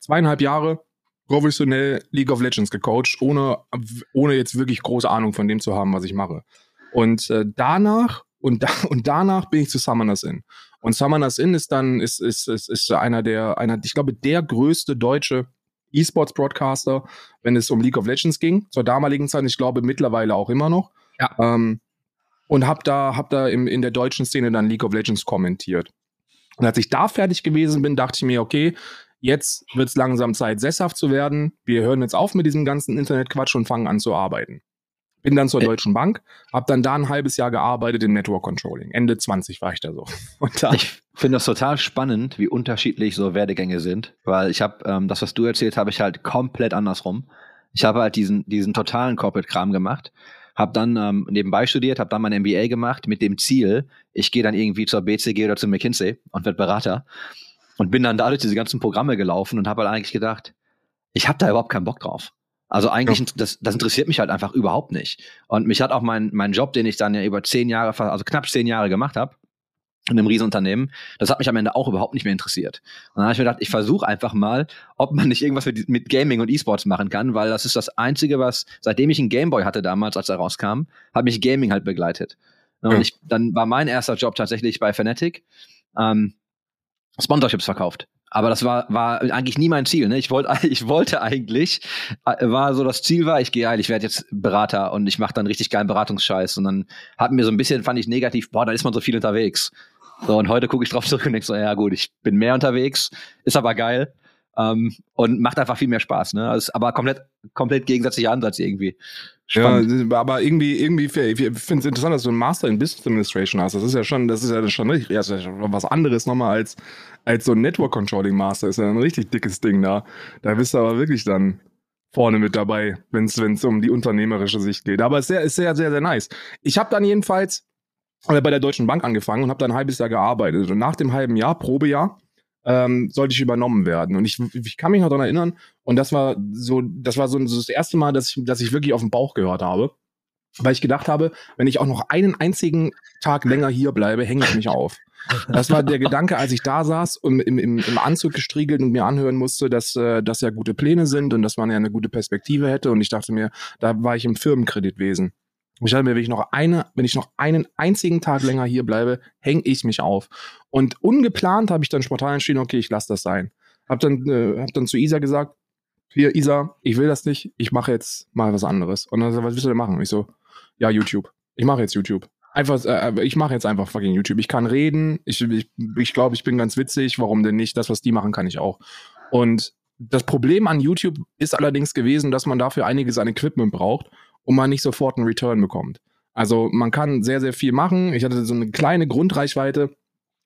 zweieinhalb Jahre professionell League of Legends gecoacht, ohne, ohne jetzt wirklich große Ahnung von dem zu haben, was ich mache. Und äh, danach und, da, und danach bin ich zu Summoners Inn. Und Summoners Inn ist dann ist ist ist, ist einer der einer ich glaube der größte deutsche E-Sports Broadcaster, wenn es um League of Legends ging zur damaligen Zeit. Ich glaube mittlerweile auch immer noch. Ja. Ähm, und hab da hab da im, in der deutschen Szene dann League of Legends kommentiert. Und als ich da fertig gewesen bin, dachte ich mir, okay, jetzt wird's langsam Zeit, sesshaft zu werden. Wir hören jetzt auf mit diesem ganzen Internetquatsch und fangen an zu arbeiten. Bin dann zur Ä- Deutschen Bank, habe dann da ein halbes Jahr gearbeitet im Network Controlling. Ende 20 war ich da so. Und da, Ich finde das total spannend, wie unterschiedlich so Werdegänge sind, weil ich habe ähm, das, was du erzählt, habe ich halt komplett andersrum. Ich habe halt diesen diesen totalen Corporate-Kram gemacht, habe dann ähm, nebenbei studiert, habe dann mein MBA gemacht mit dem Ziel, ich gehe dann irgendwie zur BCG oder zu McKinsey und werde Berater und bin dann dadurch diese ganzen Programme gelaufen und habe halt eigentlich gedacht, ich habe da überhaupt keinen Bock drauf. Also eigentlich, das, das interessiert mich halt einfach überhaupt nicht. Und mich hat auch mein, mein Job, den ich dann ja über zehn Jahre, also knapp zehn Jahre gemacht habe, in einem Riesenunternehmen, das hat mich am Ende auch überhaupt nicht mehr interessiert. Und dann habe ich mir gedacht, ich versuche einfach mal, ob man nicht irgendwas mit, mit Gaming und E-Sports machen kann, weil das ist das Einzige, was, seitdem ich einen Gameboy hatte damals, als er rauskam, hat mich Gaming halt begleitet. Und Ja. ich, dann war mein erster Job tatsächlich bei Fnatic, ähm, Sponsorships verkauft. Aber das war, war eigentlich nie mein Ziel. Ne? Ich, wollte, ich wollte eigentlich, äh, war so das Ziel war, ich gehe ich werde jetzt Berater und ich mache dann richtig geilen Beratungsscheiß. Und dann hat mir so ein bisschen, fand ich negativ, boah, da ist man so viel unterwegs. So, und heute gucke ich drauf zurück und denke so, ja gut, ich bin mehr unterwegs, ist aber geil. Ähm, und macht einfach viel mehr Spaß, ne? Also, aber komplett, komplett gegensätzlicher Ansatz irgendwie. ja, Spannend. aber irgendwie, irgendwie, ich finde es interessant, dass du einen Master in Business Administration hast. Das ist ja schon, das ist ja schon richtig, ja, das ist ja was anderes nochmal als, als so ein Network Controlling Master. Ist ja ein richtig dickes Ding da. Da bist du aber wirklich dann vorne mit dabei, wenn es um die unternehmerische Sicht geht. Aber es ist sehr, ist sehr, sehr, sehr nice. Ich habe dann jedenfalls äh, bei der Deutschen Bank angefangen und habe dann ein halbes Jahr gearbeitet. Und nach dem halben Jahr, Probejahr, ähm, sollte ich übernommen werden. Und ich, ich kann mich noch daran erinnern, und das war so, das war so, so das erste Mal, dass ich, dass ich wirklich auf den Bauch gehört habe. Weil ich gedacht habe, wenn ich auch noch einen einzigen Tag länger hier bleibe, hänge ich mich auf. Das war der Gedanke, als ich da saß und im, im, im Anzug gestriegelt und mir anhören musste, dass äh, das ja gute Pläne sind und dass man ja eine gute Perspektive hätte. Und ich dachte mir, da war ich im Firmenkreditwesen. Dachte mir, wenn ich noch eine, wenn ich noch einen einzigen Tag länger hier bleibe, hänge ich mich auf. Und ungeplant habe ich dann spontan entschieden, okay, ich lasse das sein. Hab dann, äh, hab dann zu Isa gesagt, hier, Isa, ich will das nicht, ich mache jetzt mal was anderes. Und dann so, was willst du denn machen? Ich so, ja, YouTube. Ich mache jetzt YouTube. Einfach, äh, ich mache jetzt einfach fucking YouTube. Ich kann reden, ich, ich, ich glaube, ich bin ganz witzig, warum denn nicht? Das, was die machen, kann ich auch. Und das Problem an YouTube ist allerdings gewesen, dass man dafür einiges an Equipment braucht und man nicht sofort einen Return bekommt. Also man kann sehr, sehr viel machen. Ich hatte so eine kleine Grundreichweite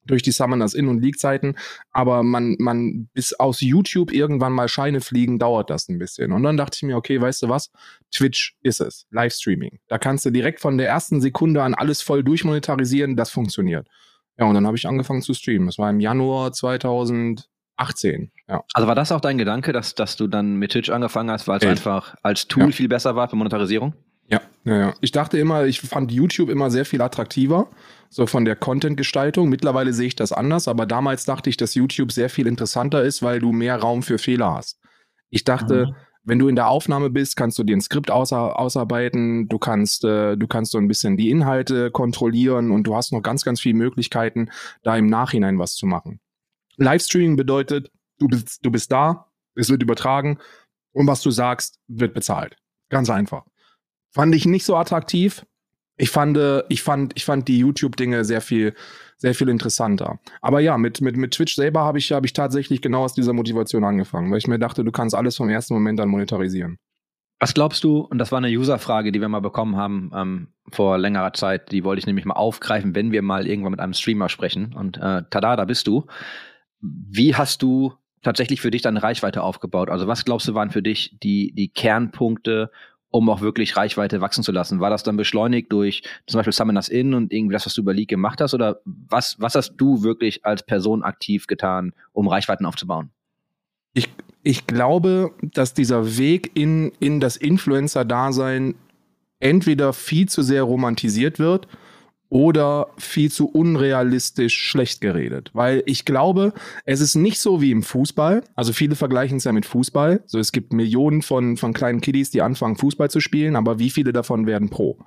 durch die Summoners In- und League-Zeiten, aber man, man, bis aus YouTube irgendwann mal Scheine fliegen, dauert das ein bisschen. Und dann dachte ich mir, okay, weißt du was? Twitch ist es. Livestreaming. Da kannst du direkt von der ersten Sekunde an alles voll durchmonetarisieren, das funktioniert. Ja, und dann habe ich angefangen zu streamen. Das war im Januar 2018. Ja. Also war das auch dein Gedanke, dass, dass du dann mit Twitch angefangen hast, weil es einfach als Tool Ja. viel besser war für Monetarisierung? Ja, ja, ja. Ich dachte immer, ich fand YouTube immer sehr viel attraktiver, so von der Content-Gestaltung. Mittlerweile sehe ich das anders, aber damals dachte ich, dass YouTube sehr viel interessanter ist, weil du mehr Raum für Fehler hast. Ich dachte, Mhm. wenn du in der Aufnahme bist, kannst du dir ein Skript außer, ausarbeiten, du kannst, äh, du kannst so ein bisschen die Inhalte kontrollieren und du hast noch ganz, ganz viele Möglichkeiten, da im Nachhinein was zu machen. Livestreaming bedeutet, du bist, du bist da, es wird übertragen und was du sagst, wird bezahlt. Ganz einfach. Fand ich nicht so attraktiv. Ich fand, ich fand, ich fand die YouTube-Dinge sehr viel, sehr viel interessanter. Aber ja, mit, mit, mit Twitch selber habe ich, habe ich tatsächlich genau aus dieser Motivation angefangen, weil ich mir dachte, du kannst alles vom ersten Moment an monetarisieren. Was glaubst du, und das war eine User-Frage, die wir mal bekommen haben ähm, vor längerer Zeit, die wollte ich nämlich mal aufgreifen, wenn wir mal irgendwann mit einem Streamer sprechen. Und äh, tada, da bist du. Wie hast du tatsächlich für dich deine Reichweite aufgebaut? Also was glaubst du waren für dich die, die Kernpunkte, um auch wirklich Reichweite wachsen zu lassen? War das dann beschleunigt durch zum Beispiel Summoners In und irgendwie das, was du über League gemacht hast? Oder was, was hast du wirklich als Person aktiv getan, um Reichweiten aufzubauen? Ich, ich glaube, dass dieser Weg in, in das Influencer-Dasein entweder viel zu sehr romantisiert wird oder viel zu unrealistisch schlecht geredet. Weil ich glaube, es ist nicht so wie im Fußball. Also viele vergleichen es ja mit Fußball. So, es gibt Millionen von, von kleinen Kiddies, die anfangen, Fußball zu spielen, aber wie viele davon werden Pro?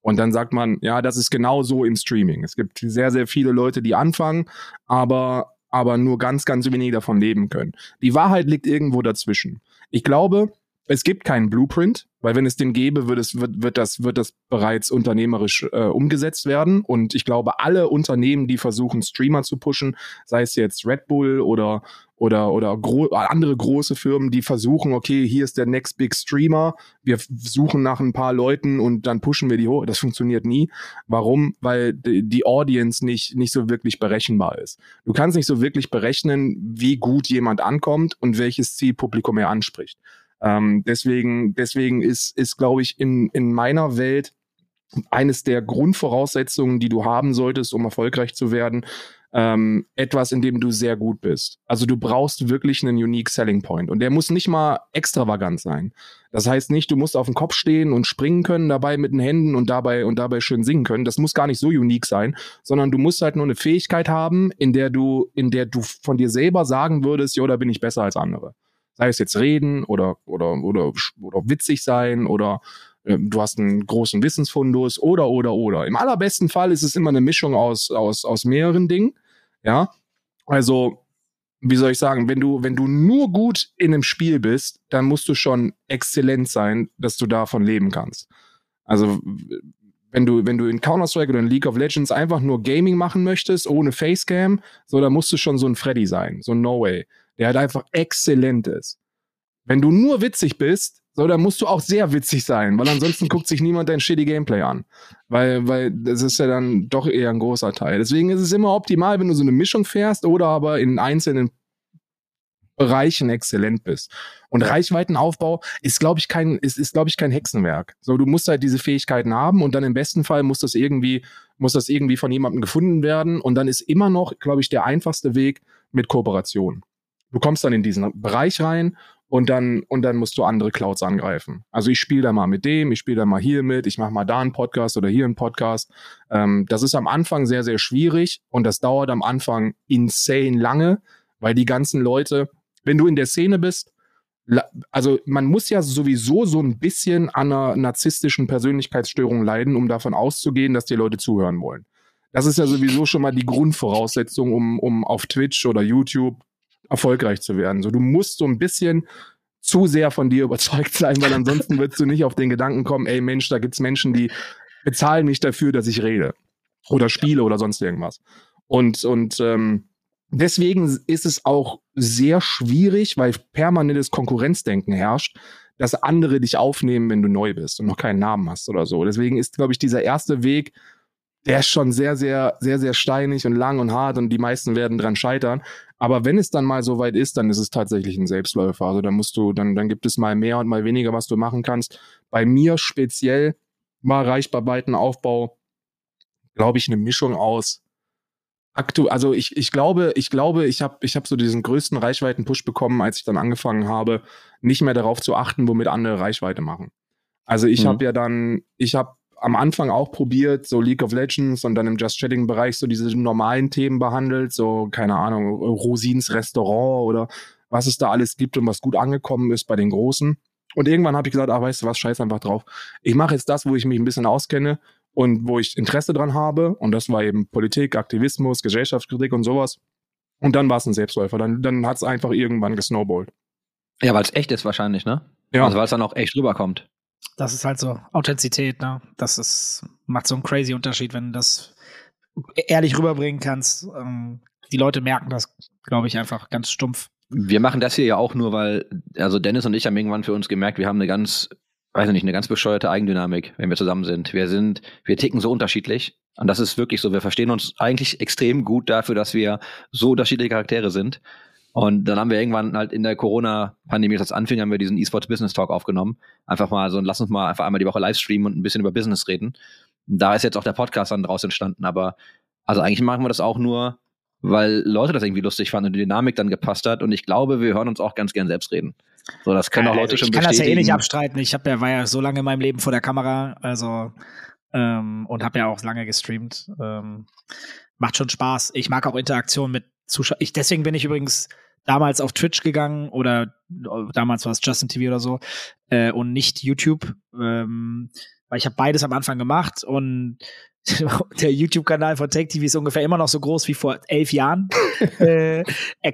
Und dann sagt man, ja, das ist genau so im Streaming. Es gibt sehr, sehr viele Leute, die anfangen, aber, aber nur ganz, ganz wenige davon leben können. Die Wahrheit liegt irgendwo dazwischen. Ich glaube, es gibt keinen Blueprint, weil wenn es den gäbe, wird, es, wird, wird, das, wird das bereits unternehmerisch äh, umgesetzt werden. Und ich glaube, alle Unternehmen, die versuchen, Streamer zu pushen, sei es jetzt Red Bull oder, oder, oder gro andere große Firmen, die versuchen, okay, hier ist der Next Big Streamer, wir suchen nach ein paar Leuten und dann pushen wir die hoch. Das funktioniert nie. Warum? Weil die Audience nicht, nicht so wirklich berechenbar ist. Du kannst nicht so wirklich berechnen, wie gut jemand ankommt und welches Zielpublikum er anspricht. Ähm, deswegen, deswegen ist, ist glaube ich, in, in meiner Welt eines der Grundvoraussetzungen, die du haben solltest, um erfolgreich zu werden, ähm, etwas, in dem du sehr gut bist. Also du brauchst wirklich einen unique Selling Point und der muss nicht mal extravagant sein. Das heißt nicht, du musst auf dem Kopf stehen und springen können dabei mit den Händen und dabei und dabei schön singen können. Das muss gar nicht so unique sein, sondern du musst halt nur eine Fähigkeit haben, in der du in der du von dir selber sagen würdest, ja, da bin ich besser als andere. Sei es jetzt reden oder oder oder oder witzig sein oder ähm, du hast einen großen Wissensfundus oder, oder, oder. Im allerbesten Fall ist es immer eine Mischung aus, aus, aus mehreren Dingen. Ja. Also, wie soll ich sagen, wenn du, wenn du nur gut in einem Spiel bist, dann musst du schon exzellent sein, dass du davon leben kannst. Also, wenn du, wenn du in Counter-Strike oder in League of Legends einfach nur Gaming machen möchtest, ohne Facecam, so, dann musst du schon so ein Freddy sein, so ein No Way, der halt einfach exzellent ist. Wenn du nur witzig bist, so, da musst du auch sehr witzig sein, weil ansonsten guckt sich niemand dein shitty Gameplay an. Weil, weil das ist ja dann doch eher ein großer Teil. Deswegen ist es immer optimal, wenn du so eine Mischung fährst oder aber in einzelnen Bereichen exzellent bist. Und Reichweitenaufbau ist, glaube ich, kein, ist, ist, glaube ich, kein Hexenwerk. So, du musst halt diese Fähigkeiten haben und dann im besten Fall muss das irgendwie, muss das irgendwie von jemandem gefunden werden. Und dann ist immer noch, glaube ich, der einfachste Weg mit Kooperation. Du kommst dann in diesen Bereich rein und dann und dann musst du andere Clouds angreifen. Also ich spiele da mal mit dem, ich spiele da mal hier mit, ich mache mal da einen Podcast oder hier einen Podcast. Ähm, das ist am Anfang sehr sehr schwierig und das dauert am Anfang insane lange, weil die ganzen Leute, wenn du in der Szene bist, also man muss ja sowieso so ein bisschen an einer narzisstischen Persönlichkeitsstörung leiden, um davon auszugehen, dass die Leute zuhören wollen. Das ist ja sowieso schon mal die Grundvoraussetzung, um, um auf Twitch oder YouTube erfolgreich zu werden. So, du musst so ein bisschen zu sehr von dir überzeugt sein, weil ansonsten wirst du nicht auf den Gedanken kommen, ey Mensch, da gibt's Menschen, die bezahlen mich dafür, dass ich rede oder spiele oder sonst irgendwas. Und, und ähm, deswegen ist es auch sehr schwierig, weil permanentes Konkurrenzdenken herrscht, dass andere dich aufnehmen, wenn du neu bist und noch keinen Namen hast oder so. Deswegen ist, glaube ich, dieser erste Weg, der ist schon sehr, sehr, sehr, sehr steinig und lang und hart und die meisten werden dran scheitern. Aber wenn es dann mal so weit ist, dann ist es tatsächlich ein Selbstläufer. Also dann musst du, dann, dann gibt es mal mehr und mal weniger, was du machen kannst. Bei mir speziell war Reichbarweitenaufbau, glaube ich, eine Mischung aus aktu also ich, ich glaube, ich glaube, ich habe ich hab so diesen größten Reichweiten-Push bekommen, als ich dann angefangen habe, nicht mehr darauf zu achten, womit andere Reichweite machen. Also ich mhm. habe ja dann, ich habe am Anfang auch probiert, so League of Legends und dann im Just Chatting Bereich so diese normalen Themen behandelt, so keine Ahnung, Rosins Restaurant oder was es da alles gibt und was gut angekommen ist bei den Großen. Und irgendwann habe ich gesagt, ah, weißt du was, scheiß einfach drauf. Ich mache jetzt das, wo ich mich ein bisschen auskenne und wo ich Interesse dran habe. Und das war eben Politik, Aktivismus, Gesellschaftskritik und sowas. Und dann war es ein Selbstläufer. Dann, dann hat es einfach irgendwann gesnowballt. Ja, weil es echt ist wahrscheinlich, ne? Ja. Also weil es dann auch echt rüberkommt. Das ist halt so Authentizität, ne? Das ist, macht so einen crazy Unterschied, wenn du das ehrlich rüberbringen kannst. Ähm, die Leute merken das, glaube ich, einfach ganz stumpf. Wir machen das hier ja auch nur, weil, also Dennis und ich haben irgendwann für uns gemerkt, wir haben eine ganz, weiß nicht, eine ganz bescheuerte Eigendynamik, wenn wir zusammen sind. Wir sind, wir ticken so unterschiedlich. Und das ist wirklich so. Wir verstehen uns eigentlich extrem gut dafür, dass wir so unterschiedliche Charaktere sind. Und dann haben wir irgendwann halt in der Corona-Pandemie, als das anfing, haben wir diesen eSports Business Talk aufgenommen. Einfach mal so, lass uns mal einfach einmal die Woche live streamen und ein bisschen über Business reden. Und da ist jetzt auch der Podcast dann draus entstanden. Aber also eigentlich machen wir das auch nur, weil Leute das irgendwie lustig fanden und die Dynamik dann gepasst hat. Und ich glaube, wir hören uns auch ganz gern selbst reden. So, das können auch Leute ich schon Ich kann das ja eh nicht abstreiten. Ich habe ja, war ja so lange in meinem Leben vor der Kamera, also ähm, und habe ja auch lange gestreamt. Ähm, macht schon Spaß. Ich mag auch Interaktion mit Zuschauern. Ich, deswegen bin ich übrigens damals auf Twitch gegangen oder damals war es Justin TV oder so äh, und nicht YouTube, ähm, weil ich habe beides am Anfang gemacht und der YouTube-Kanal von Take TV ist ungefähr immer noch so groß wie vor elf Jahren. äh,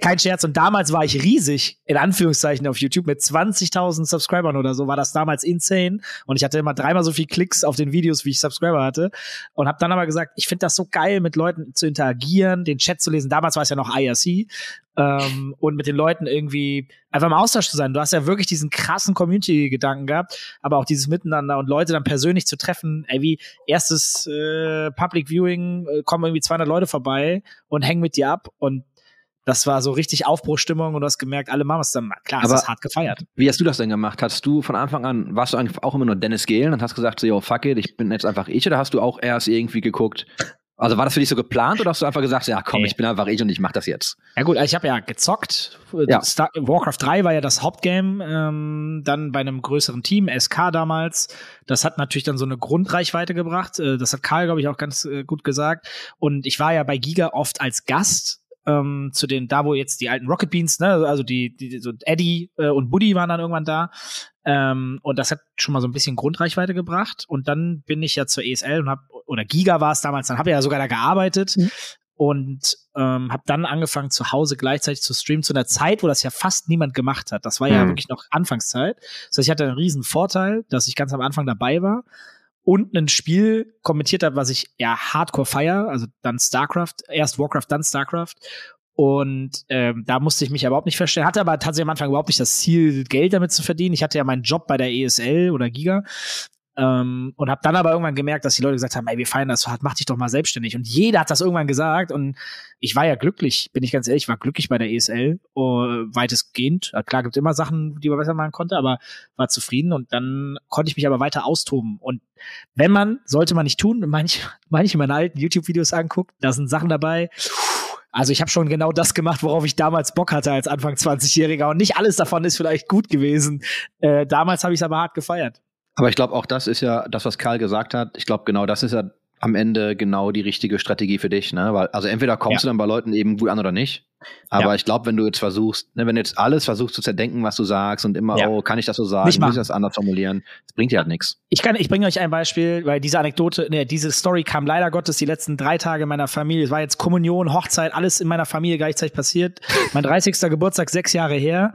kein Scherz. Und damals war ich riesig, in Anführungszeichen, auf YouTube mit 20.000 Subscribern oder so. War das damals insane. Und ich hatte immer dreimal so viel Klicks auf den Videos, wie ich Subscriber hatte. Und habe dann aber gesagt, ich finde das so geil, mit Leuten zu interagieren, den Chat zu lesen. Damals war es ja noch IRC ähm, und mit den Leuten irgendwie einfach im Austausch zu sein. Du hast ja wirklich diesen krassen Community-Gedanken gehabt, aber auch dieses Miteinander und Leute dann persönlich zu treffen. Ey, wie erstes äh, Public Viewing äh, kommen irgendwie 200 Leute vorbei und hängen mit dir ab und das war so richtig Aufbruchstimmung und du hast gemerkt, alle machen es dann. Klar, Aber es ist hart gefeiert. Wie hast du das denn gemacht? Hast du von Anfang an, warst du eigentlich auch immer nur Dennis Gehlen und hast gesagt, so, yo, fuck it, ich bin jetzt einfach ich oder hast du auch erst irgendwie geguckt, also war das für dich so geplant oder hast du einfach gesagt, ja komm, Nee. ich bin einfach ich und ich mach das jetzt? Ja gut, also ich habe ja gezockt. Ja. Star Warcraft 3 war ja das Hauptgame, ähm, dann bei einem größeren Team, SK damals. Das hat natürlich dann so eine Grundreichweite gebracht. Äh, das hat Karl, glaube ich, auch ganz äh, gut gesagt. Und ich war ja bei Giga oft als Gast. Ähm, zu den, da wo jetzt die alten Rocket Beans, ne, also die, die so Eddie äh, und Buddy waren dann irgendwann da. Ähm, und das hat schon mal so ein bisschen Grundreichweite gebracht. Und dann bin ich ja zur ESL und hab, oder Giga war es damals, dann habe ich ja sogar da gearbeitet und ähm, habe dann angefangen zu Hause gleichzeitig zu streamen zu einer Zeit, wo das ja fast niemand gemacht hat. Das war ja Mhm. wirklich noch Anfangszeit. Das heißt, ich hatte einen riesen Vorteil, dass ich ganz am Anfang dabei war und ein Spiel kommentiert habe, was ich ja hardcore feier, also dann StarCraft, erst Warcraft, dann StarCraft. Und ähm, da musste ich mich überhaupt nicht verstehen. Hatte aber tatsächlich am Anfang überhaupt nicht das Ziel, Geld damit zu verdienen. Ich hatte ja meinen Job bei der ESL oder Giga ähm, und habe dann aber irgendwann gemerkt, dass die Leute gesagt haben, ey, wir feiern das so hart, mach dich doch mal selbstständig. Und jeder hat das irgendwann gesagt und ich war ja glücklich, bin ich ganz ehrlich, ich war glücklich bei der ESL, oh, weitestgehend. Klar, gibt immer Sachen, die man besser machen konnte, aber war zufrieden und dann konnte ich mich aber weiter austoben. Und wenn man, sollte man nicht tun, manche, manche meiner alten YouTube-Videos anguckt, da sind Sachen dabei. Also ich habe schon genau das gemacht, worauf ich damals Bock hatte als Anfang 20-Jähriger. Und nicht alles davon ist vielleicht gut gewesen. Äh, damals habe ich es aber hart gefeiert. Aber ich glaube, auch das ist ja das, was Karl gesagt hat. Ich glaube, genau das ist ja am Ende genau die richtige Strategie für dich, ne? Weil, also entweder kommst Ja. du dann bei Leuten eben gut an oder nicht. Aber Ja. ich glaube, wenn du jetzt versuchst, ne, wenn du jetzt alles versuchst zu zerdenken, was du sagst und immer, Ja. oh, kann ich das so sagen, Nicht muss ich das anders formulieren, das bringt dir halt nichts. Ich kann, ich bringe euch ein Beispiel, weil diese Anekdote, ne, diese Story kam leider Gottes die letzten drei Tage meiner Familie. Es war jetzt Kommunion, Hochzeit, alles in meiner Familie gleichzeitig passiert. Mein 30. Geburtstag, sechs Jahre her.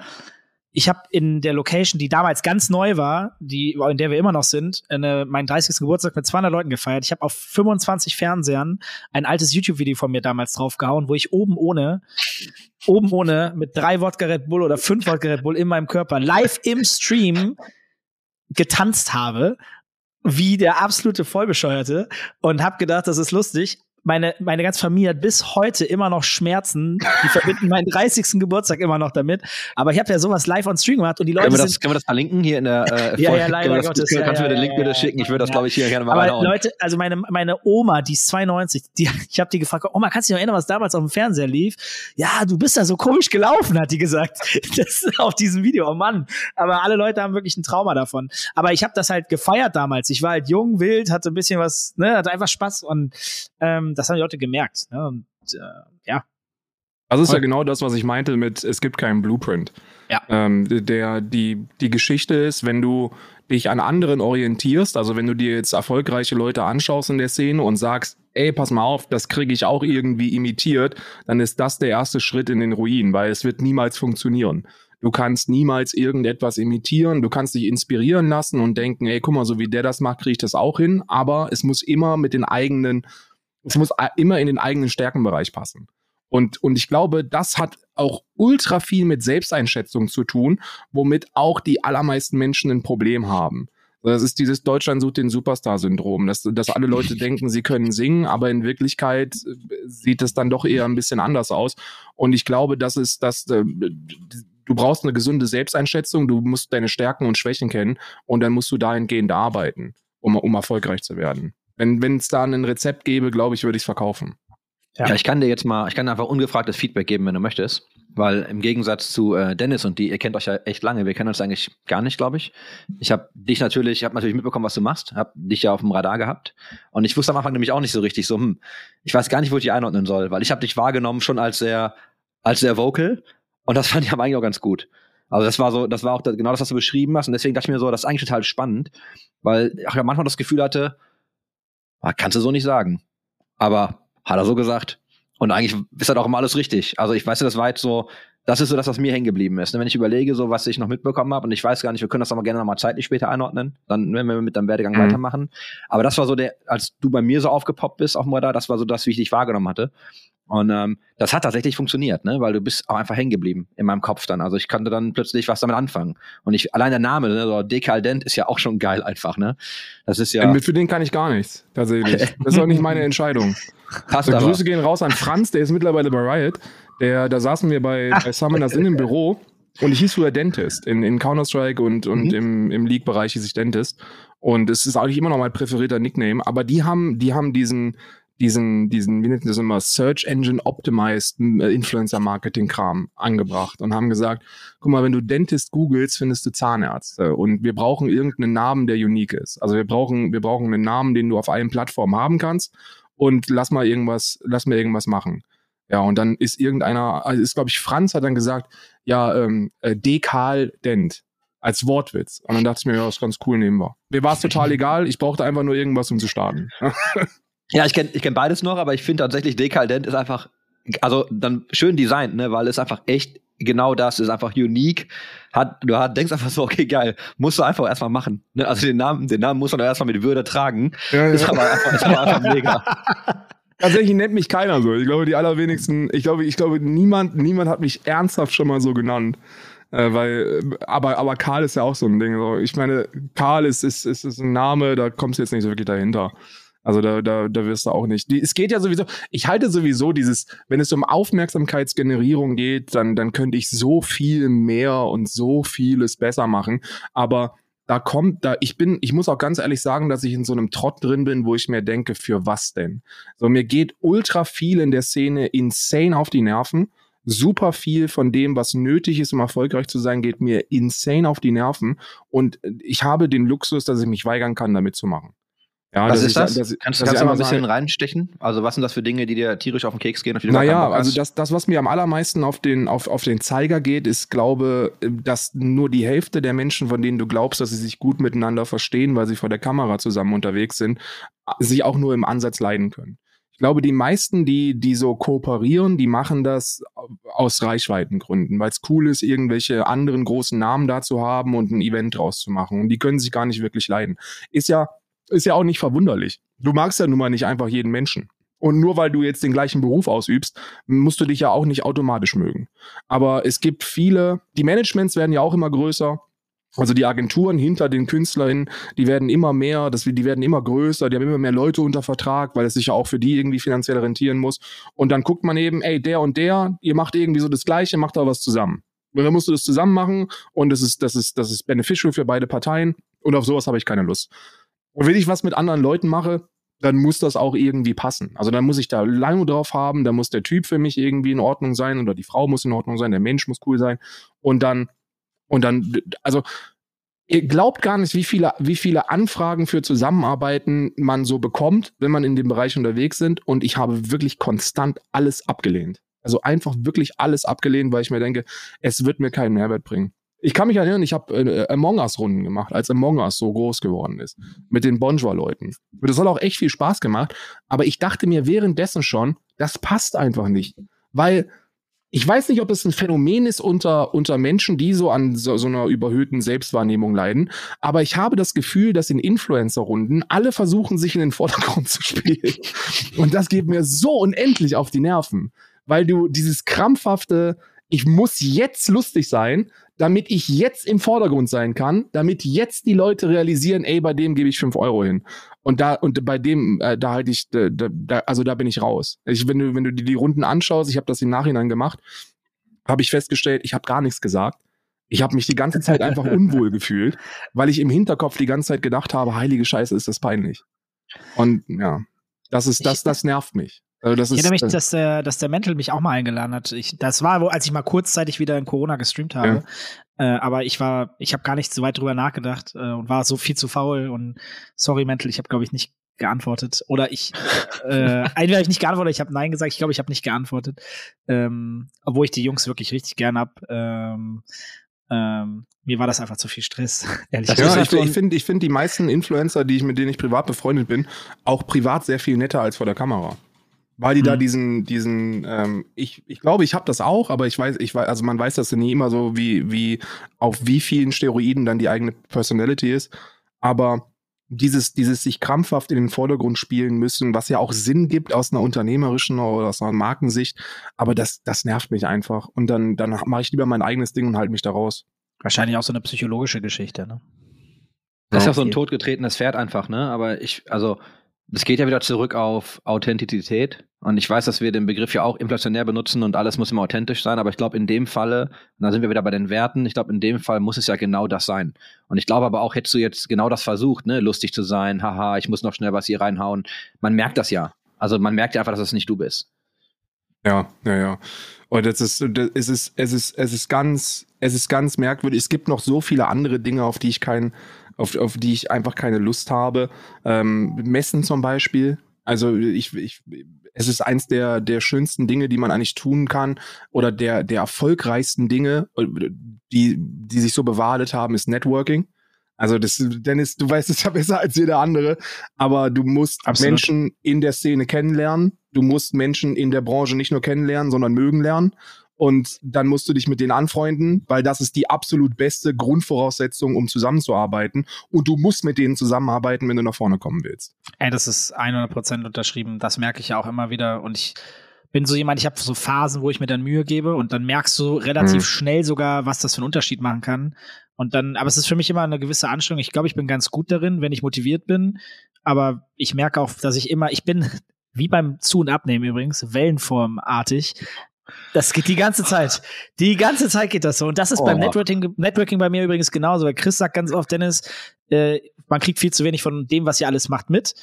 Ich habe in der Location, die damals ganz neu war, die in der wir immer noch sind, eine, meinen 30. Geburtstag mit 200 Leuten gefeiert. Ich habe auf 25 Fernsehern ein altes YouTube-Video von mir damals draufgehauen, wo ich oben ohne, oben ohne mit drei Wodka Red Bull oder fünf Wodka Red Bull in meinem Körper live im Stream getanzt habe, wie der absolute Vollbescheuerte und habe gedacht, das ist lustig. Meine, meine ganze Familie hat bis heute immer noch Schmerzen. Die verbinden meinen 30. Geburtstag immer noch damit. Aber ich habe ja sowas live on Stream gemacht und die Leute Können wir, das, sind können wir das verlinken hier in der äh, Ja, ja, leider das, Gottes, können, ja, kannst du mir ja, den Link ja, bitte ja, schicken? Ich würde das, glaube ich, hier gerne mal aber. Leute, also meine, meine Oma, die ist 92, die, ich habe die gefragt, Oma, kannst du dich noch erinnern, was damals auf dem Fernseher lief? Ja, du bist da so komisch gelaufen, hat die gesagt. Das ist auf diesem Video, oh Mann. Aber alle Leute haben wirklich ein Trauma davon. Aber ich habe das halt gefeiert damals. Ich war halt jung, wild, hatte ein bisschen was, ne, hatte einfach Spaß und ähm, das haben die Leute gemerkt. Ne? Und äh, ja, Das ist ja genau das, was ich meinte mit, es gibt keinen Blueprint. Ja. Ähm, der, die, die Geschichte ist, wenn du dich an anderen orientierst, also wenn du dir jetzt erfolgreiche Leute anschaust in der Szene und sagst, ey, pass mal auf, das kriege ich auch irgendwie imitiert, dann ist das der erste Schritt in den Ruin, weil es wird niemals funktionieren. Du kannst niemals irgendetwas imitieren, du kannst dich inspirieren lassen und denken, ey, guck mal, so wie der das macht, kriege ich das auch hin, aber es muss immer mit den eigenen, es muss immer in den eigenen Stärkenbereich passen. Und, und ich glaube, das hat auch ultra viel mit Selbsteinschätzung zu tun, womit auch die allermeisten Menschen ein Problem haben. Das ist dieses Deutschland sucht den Superstar-Syndrom, dass, dass alle Leute denken, sie können singen, aber in Wirklichkeit äh, sieht es dann doch eher ein bisschen anders aus. Und ich glaube, das ist, dass äh, du brauchst eine gesunde Selbsteinschätzung, du musst deine Stärken und Schwächen kennen und dann musst du dahingehend arbeiten, um, um erfolgreich zu werden. Wenn es da ein Rezept gäbe, glaube ich, würde ich es verkaufen. Ja. ich kann dir jetzt mal, ich kann dir einfach ungefragtes Feedback geben, wenn du möchtest. Weil im Gegensatz zu äh, Dennis und die, ihr kennt euch ja echt lange, wir kennen uns eigentlich gar nicht, glaube ich. Ich habe dich natürlich, ich habe natürlich mitbekommen, was du machst, habe dich ja auf dem Radar gehabt. Und ich wusste am Anfang nämlich auch nicht so richtig so, hm, ich weiß gar nicht, wo ich dich einordnen soll, weil ich habe dich wahrgenommen schon als sehr, als sehr vocal. Und das fand ich aber eigentlich auch ganz gut. Also das war so, das war auch genau das, was du beschrieben hast. Und deswegen dachte ich mir so, das ist eigentlich total spannend, weil ich auch Anfang das Gefühl hatte, Kannst du so nicht sagen. Aber hat er so gesagt. Und eigentlich ist halt auch immer alles richtig. Also ich weiß ja, das war jetzt so, das ist so das, was mir hängen geblieben ist. ne? Wenn ich überlege, so was ich noch mitbekommen habe, und ich weiß gar nicht, wir können das aber gerne nochmal zeitlich später einordnen, dann, wenn wir mit deinem Werdegang Mhm. weitermachen. Aber das war so der, als du bei mir so aufgepoppt bist auf dem Radar, das war so das, wie ich dich wahrgenommen hatte. Und ähm, das hat tatsächlich funktioniert, ne? Weil du bist auch einfach hängen geblieben in meinem Kopf dann. Also ich konnte dann plötzlich was damit anfangen. Und ich, allein der Name, ne, so Dekadent ist ja auch schon geil einfach, ne? Das ist ja, Äh, Für den kann ich gar nichts, tatsächlich. Das ist auch nicht meine Entscheidung. passt Also. Grüße gehen raus an Franz, der ist mittlerweile bei Riot. Der, da saßen wir bei, bei Summoners in dem Büro und ich hieß früher Dentist. In, in Counter-Strike und, und Mhm. im, im League-Bereich hieß ich Dentist. Und es ist eigentlich immer noch mein präferierter Nickname. Aber die haben, die haben diesen, diesen, diesen, wie nennt das immer, Search Engine Optimized äh, Influencer Marketing Kram angebracht und haben gesagt, guck mal, wenn du Dentist googelst, findest du Zahnärzte und wir brauchen irgendeinen Namen, der unique ist. Also wir brauchen, wir brauchen einen Namen, den du auf allen Plattformen haben kannst und lass mal irgendwas, lass mal irgendwas machen. Ja, und dann ist irgendeiner, also ist, glaube ich, Franz hat dann gesagt, ja, ähm, äh, Dekal Dent als Wortwitz. Und dann dachte ich mir, ja, das ist ganz cool, nehmen wir. Mir war es total egal, ich brauchte einfach nur irgendwas, um zu starten. Ja, ich kenne ich kenn beides noch, aber ich finde tatsächlich Dekadent ist einfach, also dann schön designt, ne, weil es einfach echt genau das ist einfach unique. Hat, du hat, denkst einfach so, okay, geil, musst du einfach erstmal machen. Ne? Also den Namen, den Namen muss man doch erstmal mit Würde tragen. Ja, Ist aber einfach, ist aber einfach mega. Tatsächlich nennt mich keiner so. Ich glaube, die allerwenigsten, ich glaube, ich glaube, niemand, niemand hat mich ernsthaft schon mal so genannt. Äh, weil, aber, aber Karl ist ja auch so ein Ding. So. Ich meine, Karl ist, ist, ist, ist ein Name, da kommst du jetzt nicht so wirklich dahinter. Also da, da, da wirst du auch nicht. Die, es geht ja sowieso, ich halte sowieso dieses, wenn es um Aufmerksamkeitsgenerierung geht, dann, dann könnte ich so viel mehr und so vieles besser machen. Aber da kommt, da, ich bin, ich muss auch ganz ehrlich sagen, dass ich in so einem Trott drin bin, wo ich mir denke, für was denn? So, mir geht ultra viel in der Szene insane auf die Nerven. Super viel von dem, was nötig ist, um erfolgreich zu sein, geht mir insane auf die Nerven. Und ich habe den Luxus, dass ich mich weigern kann, damit zu machen. Ja, Was ist ich- das? dass- kannst dass kannst du mal ein bisschen sage- reinstechen? Also was sind das für Dinge, die dir tierisch auf den Keks gehen? Auf die Naja, also das, das, was mir am allermeisten auf den, auf, auf den Zeiger geht, ist, glaube, dass nur die Hälfte der Menschen, von denen du glaubst, dass sie sich gut miteinander verstehen, weil sie vor der Kamera zusammen unterwegs sind, sich auch nur im Ansatz leiden können. Ich glaube, die meisten, die, die so kooperieren, die machen das aus Reichweitengründen, weil es cool ist, irgendwelche anderen großen Namen da zu haben und ein Event draus zu machen. Und die können sich gar nicht wirklich leiden. Ist ja, ist ja auch nicht verwunderlich. Du magst ja nun mal nicht einfach jeden Menschen. Und nur weil du jetzt den gleichen Beruf ausübst, musst du dich ja auch nicht automatisch mögen. Aber es gibt viele, die Managements werden ja auch immer größer. Also die Agenturen hinter den KünstlerInnen, die werden immer mehr, das, die werden immer größer, die haben immer mehr Leute unter Vertrag, weil es sich ja auch für die irgendwie finanziell rentieren muss. Und dann guckt man eben, ey, der und der, ihr macht irgendwie so das Gleiche, macht da was zusammen. Und dann musst du das zusammen machen und das ist, das ist, das ist beneficial für beide Parteien. Und auf sowas habe ich keine Lust. Und wenn ich was mit anderen Leuten mache, dann muss das auch irgendwie passen. Also dann muss ich da lange drauf haben, da muss der Typ für mich irgendwie in Ordnung sein oder die Frau muss in Ordnung sein, der Mensch muss cool sein. Und dann, und dann, also ihr glaubt gar nicht, wie viele, wie viele Anfragen für Zusammenarbeiten man so bekommt, wenn man in dem Bereich unterwegs sind. Und ich habe wirklich konstant alles abgelehnt. Also einfach wirklich alles abgelehnt, weil ich mir denke, es wird mir keinen Mehrwert bringen. Ich kann mich erinnern, ich habe äh, Among Us-Runden gemacht, als Among Us so groß geworden ist. Mit den Bonjour-Leuten. Das hat auch echt viel Spaß gemacht. Aber ich dachte mir währenddessen schon, das passt einfach nicht. Weil ich weiß nicht, ob es ein Phänomen ist unter, unter Menschen, die so an so, so einer überhöhten Selbstwahrnehmung leiden. Aber ich habe das Gefühl, dass in Influencer-Runden alle versuchen, sich in den Vordergrund zu spielen. Und das geht mir so unendlich auf die Nerven. Weil du dieses krampfhafte, ich muss jetzt lustig sein, damit ich jetzt im Vordergrund sein kann, damit jetzt die Leute realisieren, ey, bei dem gebe ich fünf Euro hin. Und da, und bei dem, äh, da halte ich, da, da, also da bin ich raus. Ich, wenn du, wenn du dir die Runden anschaust, ich habe das im Nachhinein gemacht, habe ich festgestellt, ich habe gar nichts gesagt. Ich habe mich die ganze Zeit einfach unwohl gefühlt, weil ich im Hinterkopf die ganze Zeit gedacht habe, heilige Scheiße, ist das peinlich. Und ja, das ist, das, das nervt mich. Also das Ich ist, erinnere mich, das- dass der, dass der Mental mich auch mal eingeladen hat. Ich, das war, wo, als ich mal kurzzeitig wieder in Corona gestreamt habe. Äh, aber ich war, ich habe gar nicht so weit drüber nachgedacht äh, und war so viel zu faul. Und sorry, Mental, ich habe, glaube ich, nicht geantwortet. Oder ich, äh, entweder habe ich nicht geantwortet, ich habe Nein gesagt. Ich glaube, ich habe nicht geantwortet. Ähm, obwohl ich die Jungs wirklich richtig gern hab. Ähm, Ähm, mir war das einfach zu viel Stress, ehrlich Ja, gesagt. ich, halt ich ein- finde ich find die meisten Influencer, die ich, mit denen ich privat befreundet bin, auch privat sehr viel netter als vor der Kamera. Weil die da Mhm. diesen, diesen, ähm, ich, ich glaube, ich habe das auch, aber ich weiß, ich weiß, also man weiß das ja nie immer so, wie, wie, auf wie vielen Steroiden dann die eigene Personality ist. Aber dieses, dieses sich krampfhaft in den Vordergrund spielen müssen, was ja auch Sinn gibt aus einer unternehmerischen oder aus einer Markensicht, aber das, das nervt mich einfach. Und dann, dann mache ich lieber mein eigenes Ding und halte mich da raus. Wahrscheinlich auch so eine psychologische Geschichte, ne? Das ist Ja. ja so ein totgetretenes Pferd einfach, ne? Aber ich, also, das geht ja wieder zurück auf Authentizität. Und ich weiß, dass wir den Begriff ja auch inflationär benutzen und alles muss immer authentisch sein. Aber ich glaube, in dem Falle, da sind wir wieder bei den Werten, ich glaube, in dem Fall muss es ja genau das sein. Und ich glaube aber auch, hättest du jetzt genau das versucht, ne? Lustig zu sein, haha, ich muss noch schnell was hier reinhauen. Man merkt das ja. Also man merkt ja einfach, dass es nicht du bist. Ja, ja, ja. Und das ist, das, es ist, es ist, es ist ganz, es ist ganz merkwürdig. Es gibt noch so viele andere Dinge, auf die ich kein, auf, auf die ich einfach keine Lust habe. Ähm, Messen zum Beispiel. Also ich, ich, es ist eins der, der schönsten Dinge, die man eigentlich tun kann oder der, der erfolgreichsten Dinge, die, die sich so bewahrheitet haben, ist Networking. Also das, Dennis, du weißt es ja besser als jeder andere, aber du musst Absolut. Menschen in der Szene kennenlernen. Du musst Menschen in der Branche nicht nur kennenlernen, sondern mögen lernen. Und dann musst du dich mit denen anfreunden, weil das ist die absolut beste Grundvoraussetzung, um zusammenzuarbeiten. Und du musst mit denen zusammenarbeiten, wenn du nach vorne kommen willst. Ey, das ist 100% unterschrieben. Das merke ich ja auch immer wieder. Und ich bin so jemand, ich habe so Phasen, wo ich mir dann Mühe gebe und dann merkst du relativ Mhm. schnell sogar, was das für einen Unterschied machen kann. Und dann, aber es ist für mich immer eine gewisse Anstrengung. Ich glaube, ich bin ganz gut darin, wenn ich motiviert bin. Aber ich merke auch, dass ich immer, ich bin wie beim Zu- und Abnehmen übrigens, Wellenformartig. Das geht die ganze Zeit. Die ganze Zeit geht das so. Und das ist Oh. beim Networking, Networking bei mir übrigens genauso. Weil Chris sagt ganz oft, Dennis, äh, man kriegt viel zu wenig von dem, was ihr alles macht, mit.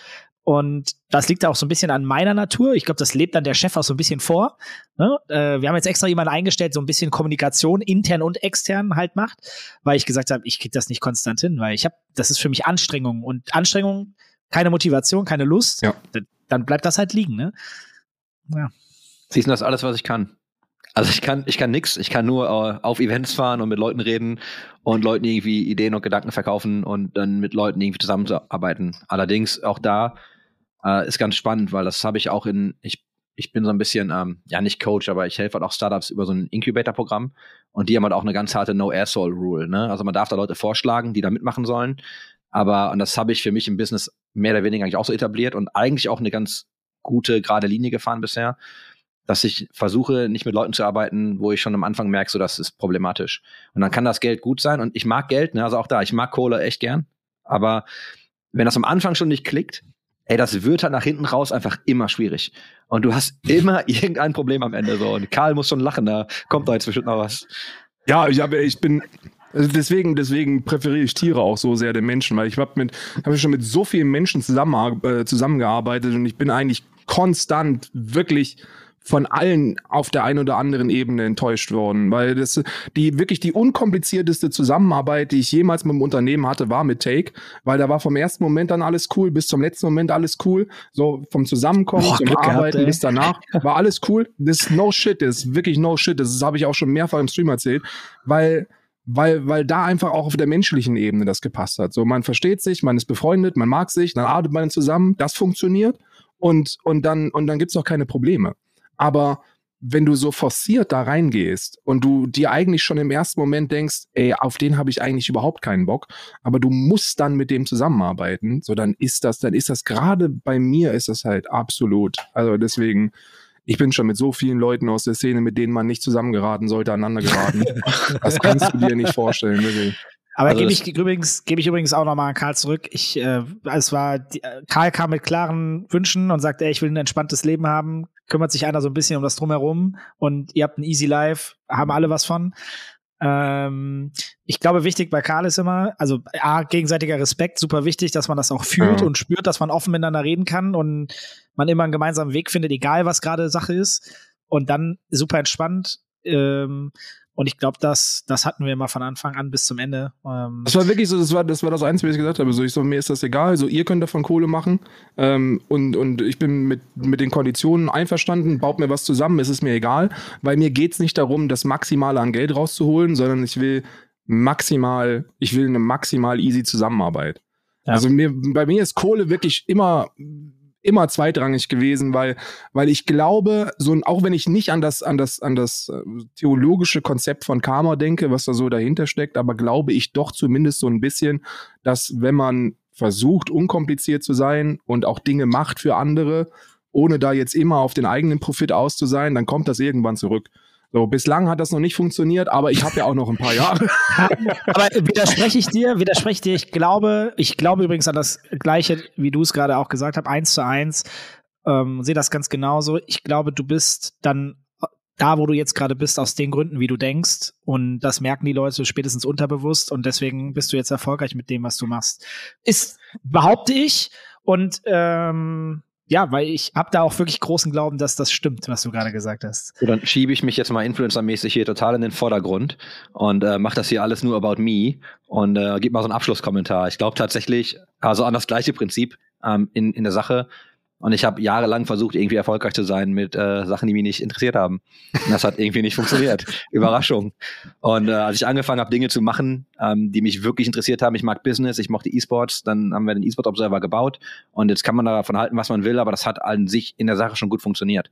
Und das liegt auch so ein bisschen an meiner Natur. Ich glaube, das lebt dann der Chef auch so ein bisschen vor. Ne? Äh, wir haben jetzt extra jemanden eingestellt, so ein bisschen Kommunikation intern und extern halt macht, weil ich gesagt habe, ich krieg das nicht konstant hin, weil ich habe, das ist für mich Anstrengung und Anstrengung, keine Motivation, keine Lust. Ja. Dann bleibt das halt liegen. Ne? Ja. Siehst du, das ist alles, was ich kann. Also ich kann, ich kann nix. Ich kann nur äh, auf Events fahren und mit Leuten reden und Leuten irgendwie Ideen und Gedanken verkaufen und dann mit Leuten irgendwie zusammenarbeiten. Allerdings auch da äh, ist ganz spannend, weil das habe ich auch in, ich, ich bin so ein bisschen, ähm, ja nicht Coach, aber ich helfe halt auch Startups über so ein Incubator-Programm und die haben halt auch eine ganz harte No-Asshole-Rule. Ne? Also man darf da Leute vorschlagen, die da mitmachen sollen. Aber, und das habe ich für mich im Business mehr oder weniger eigentlich auch so etabliert und eigentlich auch eine ganz gute, gerade Linie gefahren bisher dass ich versuche, nicht mit Leuten zu arbeiten, wo ich schon am Anfang merke, so das ist problematisch. Und dann kann das Geld gut sein und ich mag Geld, ne, also auch da, ich mag Kohle echt gern, aber wenn das am Anfang schon nicht klickt, ey, das wird halt nach hinten raus einfach immer schwierig. Und du hast immer irgendein Problem am Ende so. Und Karl muss schon lachen, da kommt da jetzt bestimmt noch was. Ja, ich, habe, ich bin. Deswegen, deswegen präferiere ich Tiere auch so sehr den Menschen, weil ich habe mit, habe schon mit so vielen Menschen zusammen, äh, zusammengearbeitet und ich bin eigentlich konstant wirklich von allen auf der einen oder anderen Ebene enttäuscht worden, weil das die wirklich die unkomplizierteste Zusammenarbeit, die ich jemals mit einem Unternehmen hatte, war mit Take, weil da war vom ersten Moment dann alles cool bis zum letzten Moment alles cool, so vom Zusammenkommen Boah, zum Glück gehabt, Arbeiten ey. bis danach war alles cool. Das ist no shit, das ist wirklich no shit, das habe ich auch schon mehrfach im Stream erzählt, weil weil, weil da einfach auch auf der menschlichen Ebene das gepasst hat. So, man versteht sich, man ist befreundet, man mag sich, dann arbeitet man zusammen, das funktioniert und, und dann, und dann gibt's auch keine Probleme. Aber wenn du so forciert da reingehst und du dir eigentlich schon im ersten Moment denkst, ey, auf den habe ich eigentlich überhaupt keinen Bock, aber du musst dann mit dem zusammenarbeiten, so dann ist das, dann ist das gerade bei mir ist das halt absolut. Also deswegen, ich bin schon mit so vielen Leuten aus der Szene, mit denen man nicht zusammengeraten sollte, aneinander geraten. das kannst du dir nicht vorstellen, wirklich. Aber Also gebe ich übrigens, gebe ich übrigens auch nochmal an Karl zurück. Ich, äh, es war, die, Karl kam mit klaren Wünschen und sagte, ey, ich will ein entspanntes Leben haben. Kümmert sich einer so ein bisschen um das drumherum und ihr habt ein easy life, haben alle was von. Ähm, ich glaube, wichtig bei Karl ist immer, also A, gegenseitiger Respekt, super wichtig, dass man das auch fühlt Ja. und spürt, dass man offen miteinander reden kann und man immer einen gemeinsamen Weg findet, egal was gerade Sache ist. Und dann super entspannt. Ähm, und ich glaube, das, das hatten wir immer von Anfang an bis zum Ende. Ähm, Das war wirklich so, das war das, war das Einzige, was ich gesagt habe. So, ich so, mir ist das egal. So, ihr könnt davon Kohle machen. Ähm, und, und ich bin mit, mit den Konditionen einverstanden, baut mir was zusammen, es ist mir egal. Weil mir geht's nicht darum, das Maximale an Geld rauszuholen, sondern ich will maximal, ich will eine maximal easy Zusammenarbeit. Ja. Also mir, bei mir ist Kohle wirklich immer immer zweitrangig gewesen, weil weil ich glaube, so ein, auch wenn ich nicht an das an das an das äh, theologische Konzept von Karma denke, was da so dahinter steckt, aber glaube ich doch zumindest so ein bisschen, dass wenn man versucht unkompliziert zu sein und auch Dinge macht für andere, ohne da jetzt immer auf den eigenen Profit aus zu sein, dann kommt das irgendwann zurück. So, bislang hat das noch nicht funktioniert, aber ich habe ja auch noch ein paar Jahre. Aber widerspreche ich dir, widerspreche ich dir. Ich glaube, ich glaube übrigens an das Gleiche, wie du es gerade auch gesagt hast, eins zu eins. Ähm, sehe das ganz genauso. Ich glaube, du bist dann da, wo du jetzt gerade bist, aus den Gründen, wie du denkst. Und das merken die Leute spätestens unterbewusst. Und deswegen bist du jetzt erfolgreich mit dem, was du machst. Ist, behaupte ich. Und ähm, ja, weil ich habe da auch wirklich großen Glauben, dass das stimmt, was du gerade gesagt hast. So, dann schiebe ich mich jetzt mal influencermäßig hier total in den Vordergrund und äh, mache das hier alles nur about me und äh, gib mal so einen Abschlusskommentar. Ich glaube tatsächlich, also an das gleiche Prinzip ähm, in, in der Sache. Und ich habe jahrelang versucht, irgendwie erfolgreich zu sein mit äh, Sachen, die mich nicht interessiert haben. Und das hat irgendwie nicht funktioniert. Überraschung. Und äh, als ich angefangen habe, Dinge zu machen, ähm, die mich wirklich interessiert haben, ich mag Business, ich mochte E-Sports, dann haben wir den E-Sport Observer gebaut. Und jetzt kann man davon halten, was man will, aber das hat an sich in der Sache schon gut funktioniert.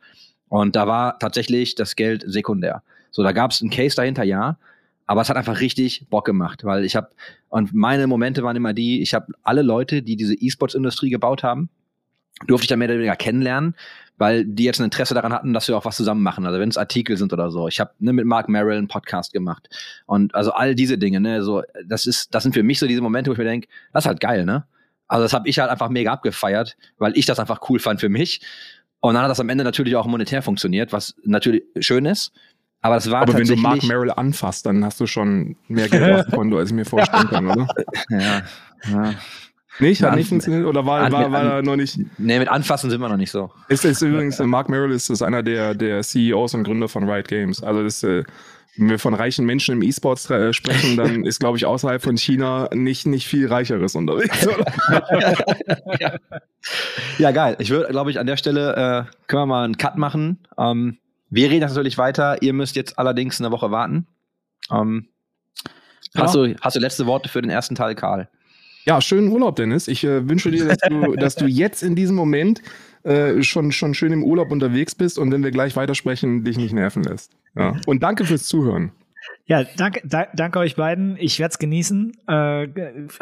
Und da war tatsächlich das Geld sekundär. So, da gab es einen Case dahinter, ja. Aber es hat einfach richtig Bock gemacht, weil ich habe und meine Momente waren immer die, ich habe alle Leute, die diese E-Sports-Industrie gebaut haben, durfte ich dann mehr oder weniger kennenlernen, weil die jetzt ein Interesse daran hatten, dass wir auch was zusammen machen. Also wenn es Artikel sind oder so. Ich habe ne, mit Mark Merrill einen Podcast gemacht und also all diese Dinge. Ne, so das ist, das sind für mich so diese Momente, wo ich mir denke, das ist halt geil, ne? Also das habe ich halt einfach mega abgefeiert, weil ich das einfach cool fand für mich. Und dann hat das am Ende natürlich auch monetär funktioniert, was natürlich schön ist. Aber das war Aber wenn du. Mark Merrill anfasst, dann hast du schon mehr Geld auf dem Konto, als ich mir vorstellen kann, oder? ja, ja. Nicht? Hat Ja, nicht funktioniert? Oder war, an- war, war an- er noch nicht? Nee, mit Anfassen sind wir noch nicht so. Ist, ist übrigens, Mark Merrill ist, ist einer der, der CEOs und Gründer von Riot Games. Also das, äh, wenn wir von reichen Menschen im E-Sports äh, sprechen, dann ist, glaube ich, außerhalb von China nicht, nicht viel Reicheres unterwegs. Oder? Ja, geil. Ich würde, glaube ich, an der Stelle äh, können wir mal einen Cut machen. Ähm, wir reden das natürlich weiter. Ihr müsst jetzt allerdings eine Woche warten. Ähm, hast, du, hast du letzte Worte für den ersten Teil, Karl? Ja, schönen Urlaub, Dennis. Ich äh, wünsche dir, dass du, dass du jetzt in diesem Moment äh, schon, schon schön im Urlaub unterwegs bist und wenn wir gleich weitersprechen, dich nicht nerven lässt. Ja. Und danke fürs Zuhören. Ja, danke, da, danke euch beiden. Ich werde es genießen. Äh,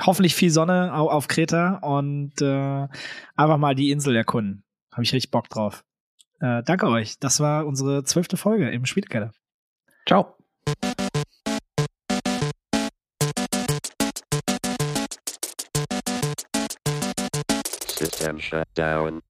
hoffentlich viel Sonne auf, auf Kreta und äh, einfach mal die Insel erkunden. Habe ich richtig Bock drauf. Äh, danke euch. Das war unsere zwölfte Folge im Spielkeller. Ciao. System shut down.